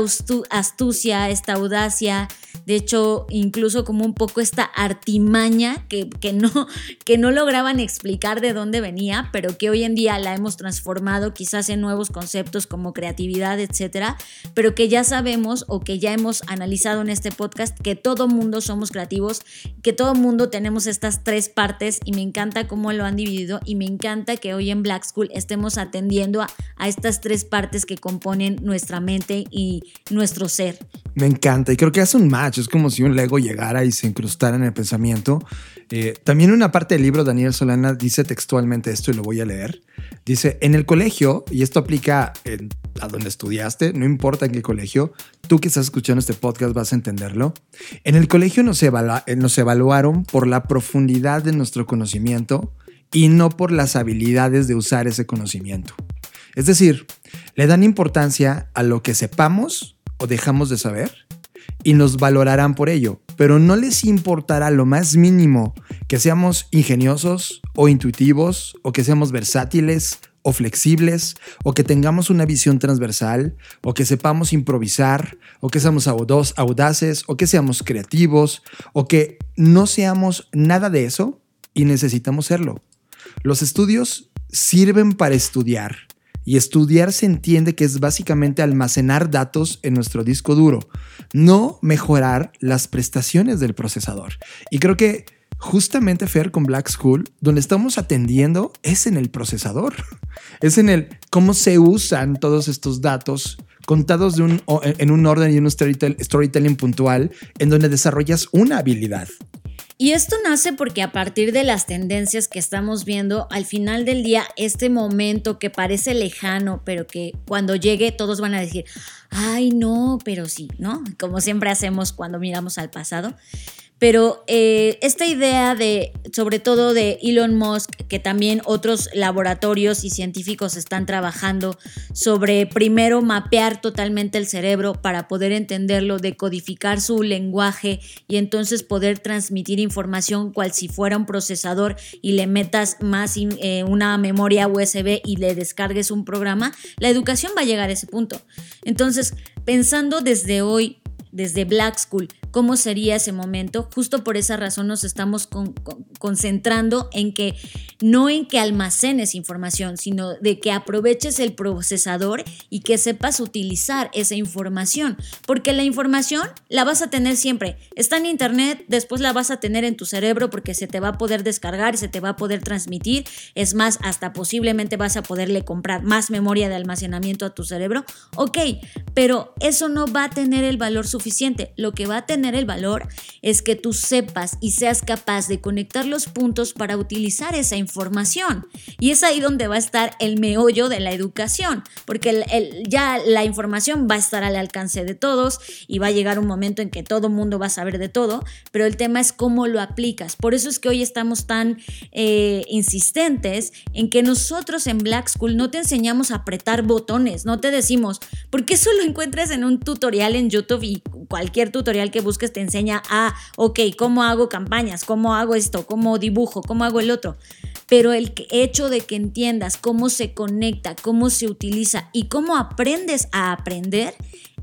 astucia, esta audacia, de hecho, incluso como un poco esta artimaña que, que, no, [LAUGHS] que no lograban explicar de dónde venía, pero que hoy en día la hemos transformado quizás en nuevos conceptos como creatividad, etcétera, pero que ya sabemos o que ya hemos analizado en este podcast que todo mundo somos creativos, que todo mundo tenemos estas tres partes y me encanta cómo lo han dividido y me encanta que hoy en Black School estemos atendiendo a, a estas tres partes que componen nuestra mente y nuestro ser. Me encanta y creo que hace un match, es como si un Lego llegara y se incrustara en el pensamiento. Eh, también una parte del libro, Daniel Solana dice textualmente esto y lo voy a leer. Dice, en el colegio, y esto aplica a donde estudiaste, no importa en qué colegio, tú que estás escuchando este podcast vas a entenderlo. En el colegio nos, evalua eh, nos evaluaron por la profundidad de nuestro conocimiento y no por las habilidades de usar ese conocimiento. Es decir, le dan importancia a lo que sepamos o dejamos de saber y nos valorarán por ello, pero no les importará lo más mínimo que seamos ingeniosos o intuitivos o que seamos versátiles o flexibles o que tengamos una visión transversal o que sepamos improvisar o que seamos audaces o que seamos creativos o que no seamos nada de eso y necesitamos serlo. Los estudios sirven para estudiar y estudiar se entiende que es básicamente almacenar datos en nuestro disco duro, no mejorar las prestaciones del procesador. Y creo que justamente Fer con Black School, donde estamos atendiendo es en el procesador, [LAUGHS] es en el cómo se usan todos estos datos contados de un, en un orden y un storytelling puntual en donde desarrollas una habilidad. Y esto nace porque a partir de las tendencias que estamos viendo, al final del día, este momento que parece lejano, pero que cuando llegue todos van a decir, ay no, pero sí, ¿no? Como siempre hacemos cuando miramos al pasado. Pero eh, esta idea de, sobre todo de Elon Musk, que también otros laboratorios y científicos están trabajando sobre primero mapear totalmente el cerebro para poder entenderlo, decodificar su lenguaje y entonces poder transmitir información cual si fuera un procesador y le metas más eh, una memoria USB y le descargues un programa, la educación va a llegar a ese punto. Entonces, pensando desde hoy, desde Black School, cómo sería ese momento. Justo por esa razón nos estamos concentrando en que no en que almacenes información, sino de que aproveches el procesador y que sepas utilizar esa información, porque la información la vas a tener siempre. Está en internet, después la vas a tener en tu cerebro porque se te va a poder descargar se te va a poder transmitir. Es más, hasta posiblemente vas a poderle comprar más memoria de almacenamiento a tu cerebro. Ok, pero eso no va a tener el valor suficiente. Lo que va a tener el valor es que tú sepas y seas capaz de conectar los puntos para utilizar esa información. Y es ahí donde va a estar el meollo de la educación, porque ya la información va a estar al alcance de todos y va a llegar un momento en que todo mundo va a saber de todo, pero el tema es cómo lo aplicas. Por eso es que hoy estamos tan eh, insistentes en que nosotros en Black School no te enseñamos a apretar botones, no te decimos, porque eso lo encuentras en un tutorial en YouTube y cualquier tutorial que busques que te enseña a, ok, ¿cómo hago campañas? ¿Cómo hago esto? ¿Cómo dibujo? ¿Cómo hago el otro? Pero el hecho de que entiendas cómo se conecta, cómo se utiliza y cómo aprendes a aprender,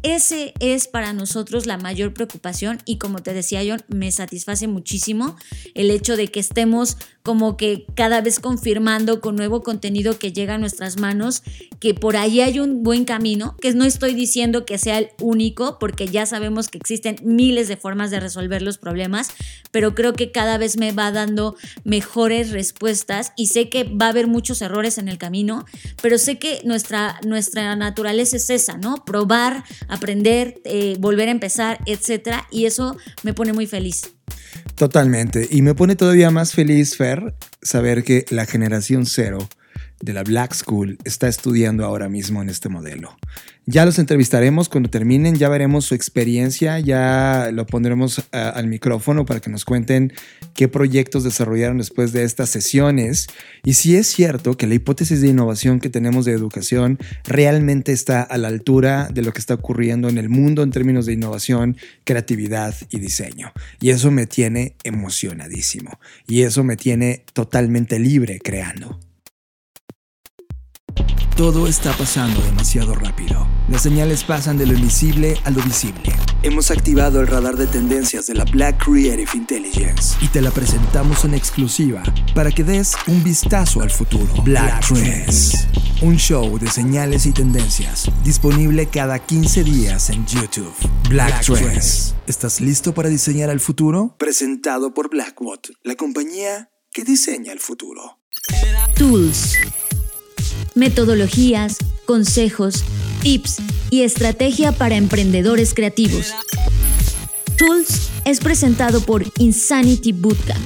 ese es para nosotros la mayor preocupación y como te decía John, me satisface muchísimo el hecho de que estemos como que cada vez confirmando con nuevo contenido que llega a nuestras manos, que por ahí hay un buen camino, que no estoy diciendo que sea el único, porque ya sabemos que existen miles de formas de resolver los problemas, pero creo que cada vez me va dando mejores respuestas y sé que va a haber muchos errores en el camino, pero sé que nuestra, nuestra naturaleza es esa, ¿no? Probar aprender, eh, volver a empezar, etcétera, y eso me pone muy feliz. Totalmente. Y me pone todavía más feliz, Fer, saber que la generación cero de la Black School está estudiando ahora mismo en este modelo. Ya los entrevistaremos cuando terminen, ya veremos su experiencia, ya lo pondremos uh, al micrófono para que nos cuenten qué proyectos desarrollaron después de estas sesiones y si es cierto que la hipótesis de innovación que tenemos de educación realmente está a la altura de lo que está ocurriendo en el mundo en términos de innovación, creatividad y diseño. Y eso me tiene emocionadísimo y eso me tiene totalmente libre creando. Todo está pasando demasiado rápido. Las señales pasan de lo invisible a lo visible. Hemos activado el radar de tendencias de la Black Creative Intelligence y te la presentamos en exclusiva para que des un vistazo al futuro. Black, Trends. Un show de señales y tendencias disponible cada 15 días en YouTube. Black, Trends. ¿Estás listo para diseñar el futuro? Presentado por Blackbot, la compañía que diseña el futuro. Tools metodologías, consejos, tips y estrategia para emprendedores creativos. Tools es presentado por Insanity Bootcamp.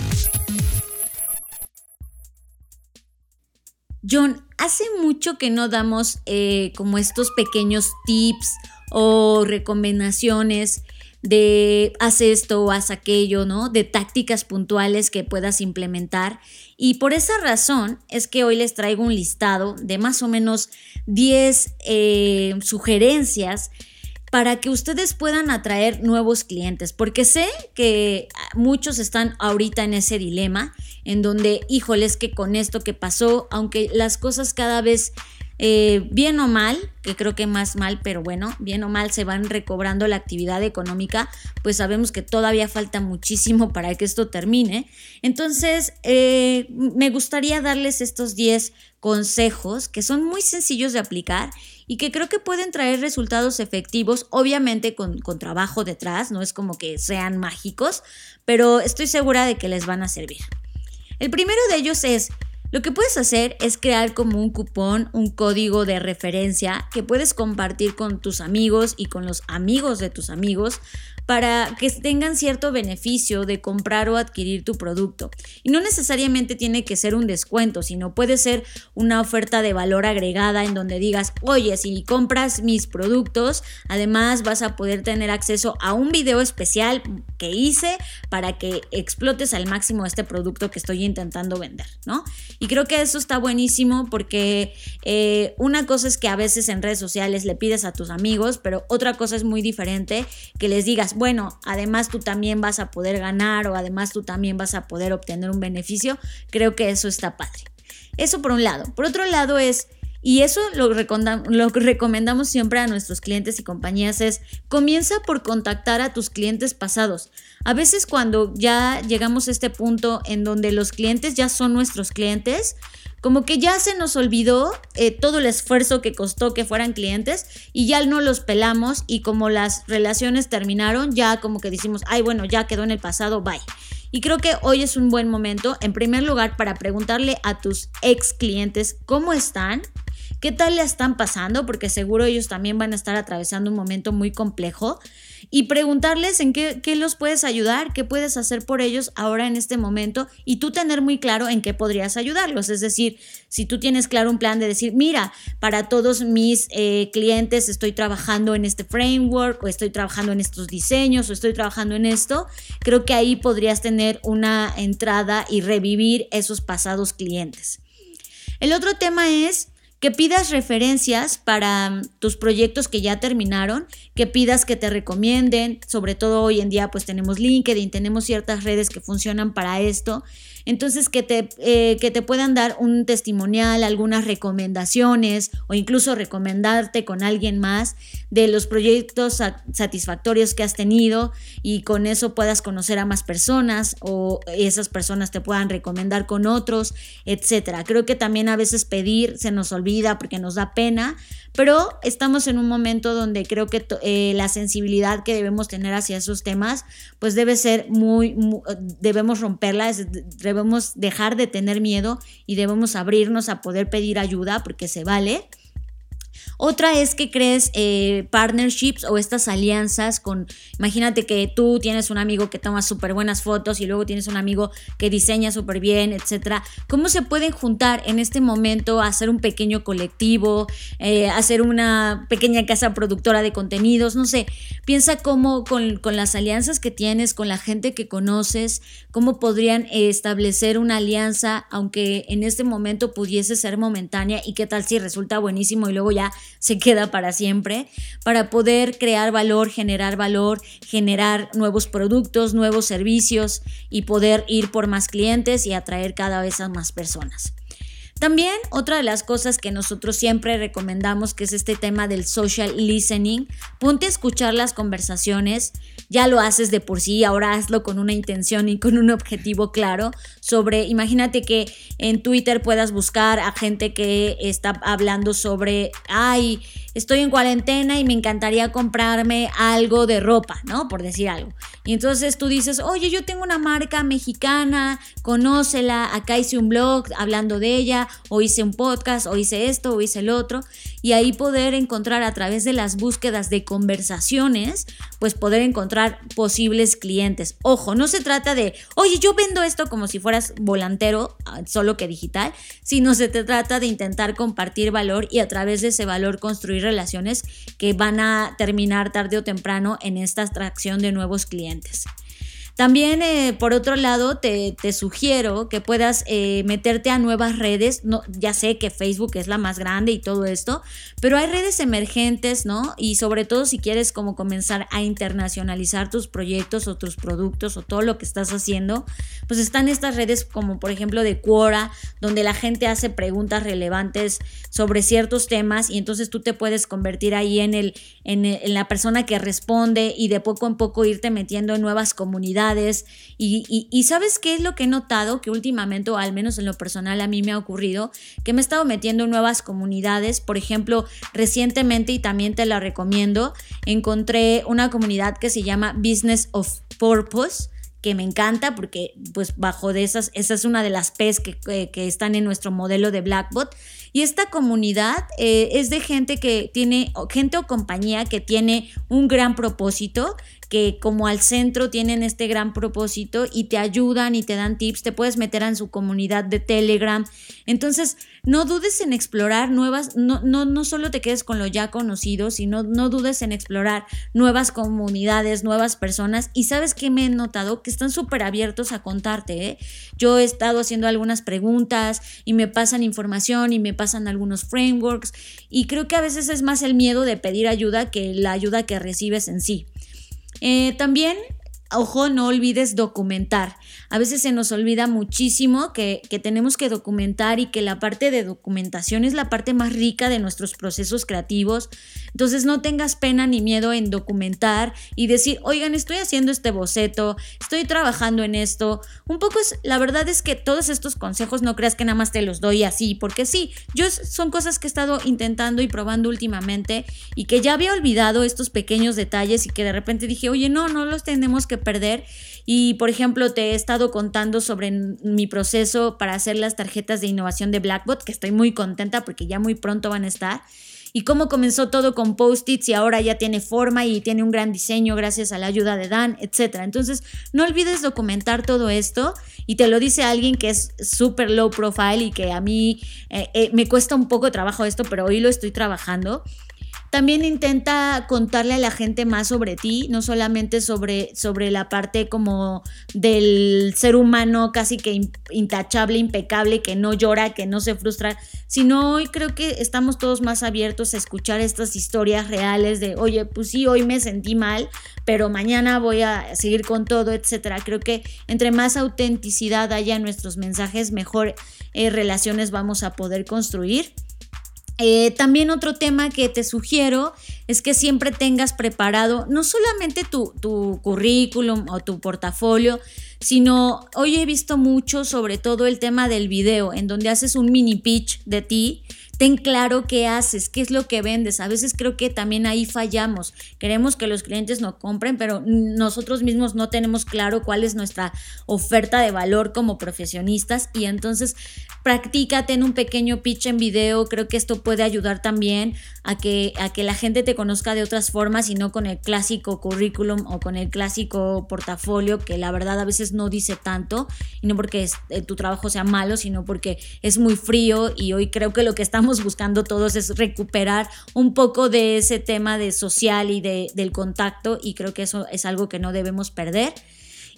John, hace mucho que no damos eh, como estos pequeños tips o recomendaciones de haz esto o haz aquello, ¿no? De tácticas puntuales que puedas implementar. Y por esa razón es que hoy les traigo un listado de más o menos 10 eh, sugerencias para que ustedes puedan atraer nuevos clientes, porque sé que muchos están ahorita en ese dilema, en donde, híjoles, que con esto que pasó, aunque las cosas cada vez eh, bien o mal, que creo que más mal, pero bueno, bien o mal se van recobrando la actividad económica, pues sabemos que todavía falta muchísimo para que esto termine. Entonces, eh, me gustaría darles estos 10 consejos que son muy sencillos de aplicar y que creo que pueden traer resultados efectivos, obviamente con, con trabajo detrás, no es como que sean mágicos, pero estoy segura de que les van a servir. El primero de ellos es lo que puedes hacer es crear como un cupón, un código de referencia que puedes compartir con tus amigos y con los amigos de tus amigos para que tengan cierto beneficio de comprar o adquirir tu producto. Y no necesariamente tiene que ser un descuento, sino puede ser una oferta de valor agregada en donde digas, oye, si compras mis productos, además vas a poder tener acceso a un video especial que hice para que explotes al máximo este producto que estoy intentando vender, ¿no? Y creo que eso está buenísimo porque eh, una cosa es que a veces en redes sociales le pides a tus amigos, pero otra cosa es muy diferente que les digas, bueno, además tú también vas a poder ganar o además tú también vas a poder obtener un beneficio, creo que eso está padre. Eso por un lado. Por otro lado es, y eso lo, lo recomendamos siempre a nuestros clientes y compañías, es comienza por contactar a tus clientes pasados. A veces cuando ya llegamos a este punto en donde los clientes ya son nuestros clientes, como que ya se nos olvidó eh, todo el esfuerzo que costó que fueran clientes y ya no los pelamos y como las relaciones terminaron, ya como que decimos, ay bueno, ya quedó en el pasado, bye. Y creo que hoy es un buen momento, en primer lugar, para preguntarle a tus ex clientes cómo están, qué tal le están pasando, porque seguro ellos también van a estar atravesando un momento muy complejo y preguntarles en qué, los puedes ayudar, qué puedes hacer por ellos ahora en este momento y tú tener muy claro en qué podrías ayudarlos. Es decir, si tú tienes claro un plan de decir, mira, para todos mis eh, clientes estoy trabajando en este framework o estoy trabajando en estos diseños o estoy trabajando en esto, creo que ahí podrías tener una entrada y revivir esos pasados clientes. El otro tema es que pidas referencias para mm, tus proyectos que ya terminaron, que pidas que te recomienden, sobre todo hoy en día pues tenemos LinkedIn, tenemos ciertas redes que funcionan para esto entonces, que te, eh, que te puedan dar un testimonial, algunas recomendaciones o incluso recomendarte con alguien más de los proyectos satisfactorios que has tenido y con eso puedas conocer a más personas o esas personas te puedan recomendar con otros, etcétera. Creo que también a veces pedir se nos olvida porque nos da pena, pero estamos en un momento donde creo que eh, la sensibilidad que debemos tener hacia esos temas, pues debe ser muy, debemos romperla, debemos dejar de tener miedo y debemos abrirnos a poder pedir ayuda porque se vale. Otra es que crees eh, partnerships o estas alianzas con, imagínate que tú tienes un amigo que toma súper buenas fotos y luego tienes un amigo que diseña súper bien, etcétera. ¿Cómo se pueden juntar en este momento hacer un pequeño colectivo, eh, hacer una pequeña casa productora de contenidos? No sé, piensa cómo con, con las alianzas que tienes, con la gente que conoces, cómo podrían establecer una alianza, aunque en este momento pudiese ser momentánea y qué tal si resulta buenísimo y luego ya se queda para siempre, para poder crear valor, generar valor, generar nuevos productos, nuevos servicios y poder ir por más clientes y atraer cada vez a más personas. También otra de las cosas que nosotros siempre recomendamos, que es este tema del social listening, ponte a escuchar las conversaciones, ya lo haces de por sí, ahora hazlo con una intención y con un objetivo claro sobre, imagínate que en Twitter puedas buscar a gente que está hablando sobre, ay, estoy en cuarentena y me encantaría comprarme algo de ropa, ¿no? Por decir algo. Y entonces tú dices, oye, yo tengo una marca mexicana, conócela, acá hice un blog hablando de ella, o hice un podcast, o hice esto, o hice el otro. Y ahí poder encontrar a través de las búsquedas de conversaciones, pues poder encontrar posibles clientes. Ojo, no se trata de, oye, yo vendo esto como si fueras volantero, ah, solo que digital, sino se trata de intentar compartir valor y a través de ese valor construir relaciones que van a terminar tarde o temprano en esta atracción de nuevos clientes. También, eh, por otro lado, te, sugiero que puedas eh, meterte a nuevas redes. No, ya sé que Facebook es la más grande y todo esto, pero hay redes emergentes, ¿no? Y sobre todo si quieres como comenzar a internacionalizar tus proyectos o tus productos o todo lo que estás haciendo, pues están estas redes como por ejemplo de Quora, donde la gente hace preguntas relevantes sobre ciertos temas y entonces tú te puedes convertir ahí en, el, en, en la persona que responde y de poco en poco irte metiendo en nuevas comunidades y, sabes qué es lo que he notado que últimamente, o al menos en lo personal a mí me ha ocurrido, que me he estado metiendo en nuevas comunidades. Por ejemplo, recientemente, y también te la recomiendo, encontré una comunidad que se llama Business of Purpose que me encanta porque pues bajo de esas, esa es una de las P's que, que, están en nuestro modelo de Blackbot. Y esta comunidad eh, es de gente que tiene, gente o compañía que tiene un gran propósito, que como al centro tienen este gran propósito y te ayudan y te dan tips, te puedes meter en su comunidad de Telegram. Entonces, no dudes en explorar nuevas, no, no, no solo te quedes con lo ya conocido, sino no dudes en explorar nuevas comunidades, nuevas personas. Y sabes que me he notado que están súper abiertos a contarte. ¿eh? Yo he estado haciendo algunas preguntas y me pasan información y me pasan algunos frameworks y creo que a veces es más el miedo de pedir ayuda que la ayuda que recibes en sí. Eh, también ojo, no olvides documentar. A veces se nos olvida muchísimo que, tenemos que documentar y que la parte de documentación es la parte más rica de nuestros procesos creativos. Entonces no tengas pena ni miedo en documentar y decir, oigan, estoy haciendo este boceto, estoy trabajando en esto. Un poco es, la verdad es que todos estos consejos no creas que nada más te los doy así, porque sí, yo son cosas que he estado intentando y probando últimamente y que ya había olvidado estos pequeños detalles y que de repente dije, oye, no, no los tenemos que perder. Y por ejemplo, te he estado contando sobre mi proceso para hacer las tarjetas de innovación de Blackbot, que estoy muy contenta porque ya muy pronto van a estar. Y cómo comenzó todo con post-its y ahora ya tiene forma y tiene un gran diseño gracias a la ayuda de Dan, etc. Entonces, no olvides documentar todo esto y te lo dice alguien que es súper low profile y que a mí eh, eh, me cuesta un poco trabajo esto, pero hoy lo estoy trabajando. También intenta contarle a la gente más sobre ti, no solamente sobre, sobre la parte como del ser humano casi que intachable, impecable, que no llora, que no se frustra, sino hoy creo que estamos todos más abiertos a escuchar estas historias reales de, oye, pues sí, hoy me sentí mal, pero mañana voy a seguir con todo, etcétera. Creo que entre más autenticidad haya en nuestros mensajes, mejor eh, relaciones vamos a poder construir. Eh, también otro tema que te sugiero es que siempre tengas preparado no solamente tu, tu, currículum o tu portafolio, sino hoy he visto mucho sobre todo el tema del video, en donde haces un mini pitch de ti ten claro qué haces, qué es lo que vendes. A veces creo que también ahí fallamos. Queremos que los clientes nos compren, pero nosotros mismos no tenemos claro cuál es nuestra oferta de valor como profesionistas y entonces practícate en un pequeño pitch en video. Creo que esto puede ayudar también a que, a que la gente te conozca de otras formas y no con el clásico currículum o con el clásico portafolio que la verdad a veces no dice tanto y no porque eh, tu trabajo sea malo, sino porque es muy frío y hoy creo que lo que estamos buscando todos es recuperar un poco de ese tema de social y de, del contacto y creo que eso es algo que no debemos perder.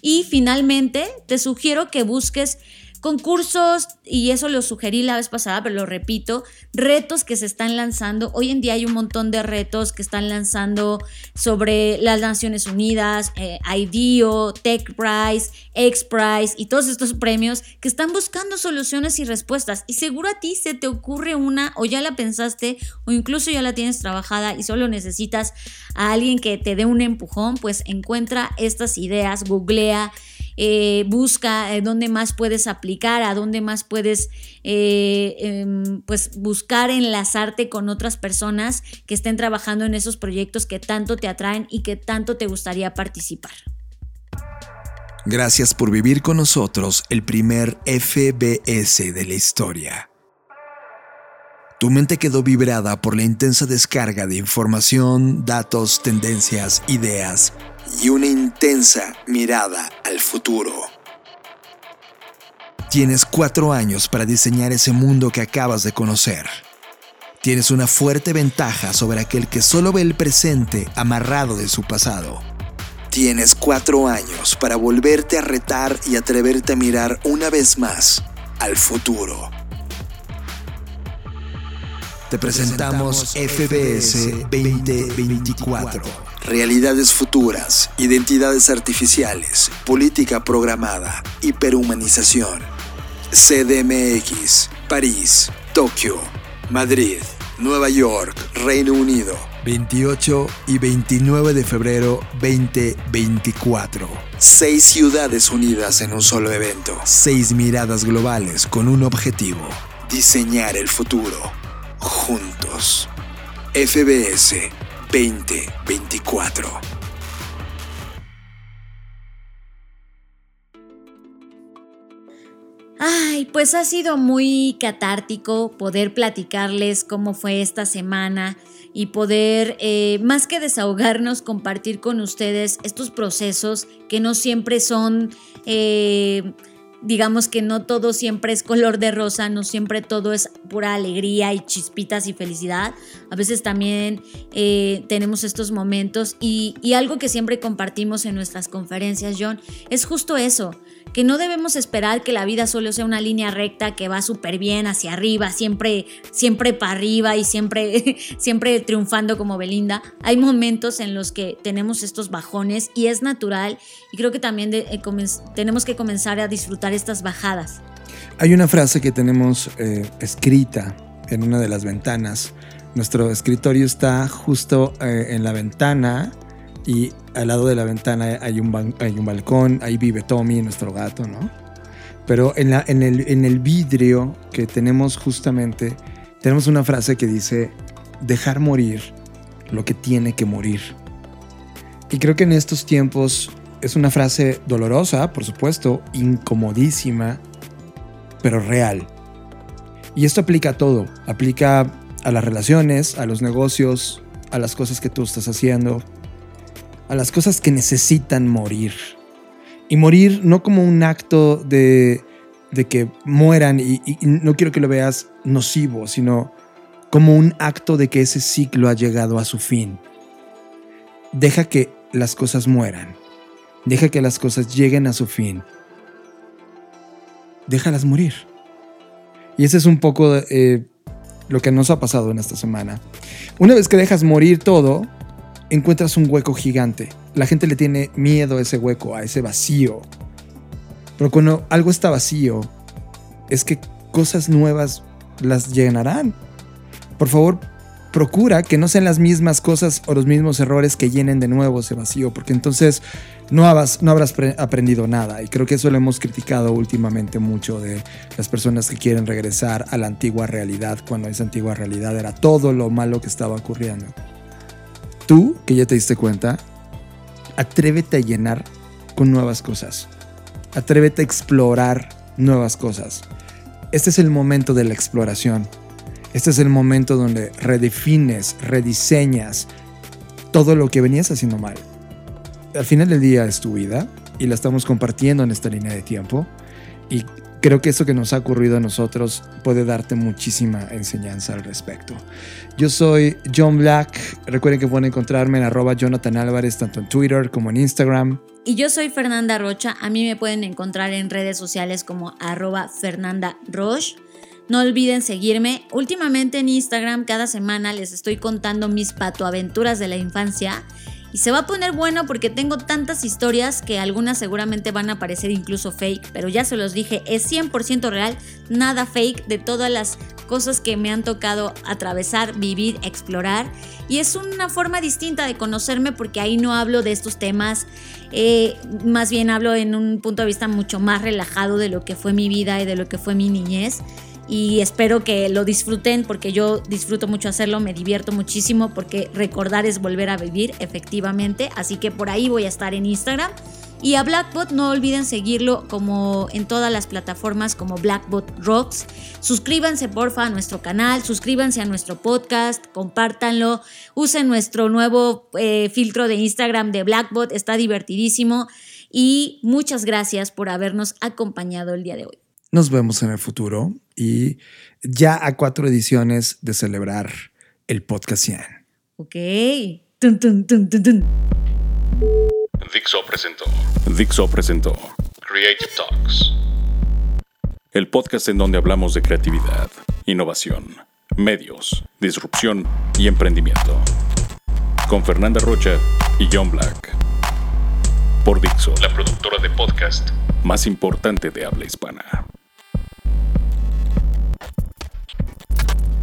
Y finalmente, te sugiero que busques concursos, y eso lo sugerí la vez pasada, pero lo repito, retos que se están lanzando. Hoy en día hay un montón de retos que están lanzando sobre las Naciones Unidas, eh, IDEO, Tech Prize, X Prize y todos estos premios que están buscando soluciones y respuestas. Y seguro a ti se te ocurre una o ya la pensaste o incluso ya la tienes trabajada y solo necesitas a alguien que te dé un empujón, pues encuentra estas ideas, googlea eh, busca eh, dónde más puedes aplicar, a dónde más puedes eh, em, pues buscar enlazarte con otras personas que estén trabajando en esos proyectos que tanto te atraen y que tanto te gustaría participar. Gracias por vivir con nosotros el primer FBS de la historia. Tu mente quedó vibrada por la intensa descarga de información, datos, tendencias, ideas y una intensa mirada al futuro. Tienes cuatro años para diseñar ese mundo que acabas de conocer. Tienes una fuerte ventaja sobre aquel que solo ve el presente amarrado de su pasado. Tienes cuatro años para volverte a retar y atreverte a mirar una vez más al futuro. Te presentamos FBS 2024 realidades futuras, identidades artificiales, política programada, hiperhumanización. CDMX, París, Tokio, Madrid, Nueva York, Reino Unido. 28 y 29 de febrero 2024. Seis ciudades unidas en un solo evento. Seis miradas globales con un objetivo. Diseñar el futuro. Juntos. FBS 2024. Ay, pues ha sido muy catártico poder platicarles cómo fue esta semana y poder, eh, más que desahogarnos, compartir con ustedes estos procesos que no siempre son eh, digamos que no todo siempre es color de rosa, no siempre todo es pura alegría y chispitas y felicidad. A veces también eh, tenemos estos momentos y, y algo que siempre compartimos en nuestras conferencias, John, es justo eso, que no debemos esperar que la vida solo sea una línea recta que va súper bien hacia arriba, siempre, siempre para arriba y siempre, [LAUGHS] siempre triunfando como Belinda. Hay momentos en los que tenemos estos bajones y es natural y creo que también eh, tenemos que comenzar a disfrutar estas bajadas. Hay una frase que tenemos eh, escrita en una de las ventanas. Nuestro escritorio está justo eh, en la ventana y al lado de la ventana hay un, hay un balcón, ahí vive Tommy, nuestro gato, ¿no? Pero en, la, en, el, en el vidrio que tenemos justamente, tenemos una frase que dice, dejar morir lo que tiene que morir. Y creo que en estos tiempos es una frase dolorosa, por supuesto, incomodísima, pero real. Y esto aplica a todo, aplica a las relaciones, a los negocios, a las cosas que tú estás haciendo, a las cosas que necesitan morir. Y morir no como un acto de, que mueran y, no quiero que lo veas nocivo, sino como un acto de que ese ciclo ha llegado a su fin. Deja que las cosas mueran. Deja que las cosas lleguen a su fin. Déjalas morir. Y ese es un poco eh, lo que nos ha pasado en esta semana. Una vez que dejas morir todo, encuentras un hueco gigante. La gente le tiene miedo a ese hueco, a ese vacío. Pero cuando algo está vacío, es que cosas nuevas las llenarán. Por favor, procura que no sean las mismas cosas o los mismos errores que llenen de nuevo ese vacío, porque entonces no habrás, aprendido nada. Y creo que eso lo hemos criticado últimamente mucho de las personas que quieren regresar a la antigua realidad, cuando esa antigua realidad era todo lo malo que estaba ocurriendo. Tú, que ya te diste cuenta, atrévete a llenar con nuevas cosas. Atrévete a explorar nuevas cosas. Este es el momento de la exploración. Este es el momento donde redefines, rediseñas todo lo que venías haciendo mal al final del día es tu vida y la estamos compartiendo en esta línea de tiempo. Y creo que eso que nos ha ocurrido a nosotros puede darte muchísima enseñanza al respecto. Yo soy John Black. Recuerden que pueden encontrarme en Jonathan Álvarez, tanto en Twitter como en Instagram. Y yo soy Fernanda Rocha. A mí me pueden encontrar en redes sociales como arroba Fernanda Roche. No olviden seguirme. Últimamente en Instagram cada semana les estoy contando mis patoaventuras de la infancia y se va a poner bueno porque tengo tantas historias que algunas seguramente van a parecer incluso fake, pero ya se los dije, es 100% real, nada fake de todas las cosas que me han tocado atravesar, vivir, explorar. Y es una forma distinta de conocerme porque ahí no hablo de estos temas, eh, más bien hablo en un punto de vista mucho más relajado de lo que fue mi vida y de lo que fue mi niñez y espero que lo disfruten porque yo disfruto mucho hacerlo, me divierto muchísimo porque recordar es volver a vivir efectivamente, así que por ahí voy a estar en Instagram. Y a Blackbot no olviden seguirlo como en todas las plataformas como Blackbot Rocks. Suscríbanse porfa a nuestro canal, suscríbanse a nuestro podcast, compártanlo, usen nuestro nuevo eh, filtro de Instagram de Blackbot, está divertidísimo y muchas gracias por habernos acompañado el día de hoy. Nos vemos en el futuro y ya a cuatro ediciones de celebrar el podcast 100. Ok. Tun, Dixo presentó. Dixo presentó. Creative Talks. El podcast en donde hablamos de creatividad, innovación, medios, disrupción y emprendimiento. Con Fernanda Rocha y John Black. Por Dixo, la productora de podcast más importante de habla hispana.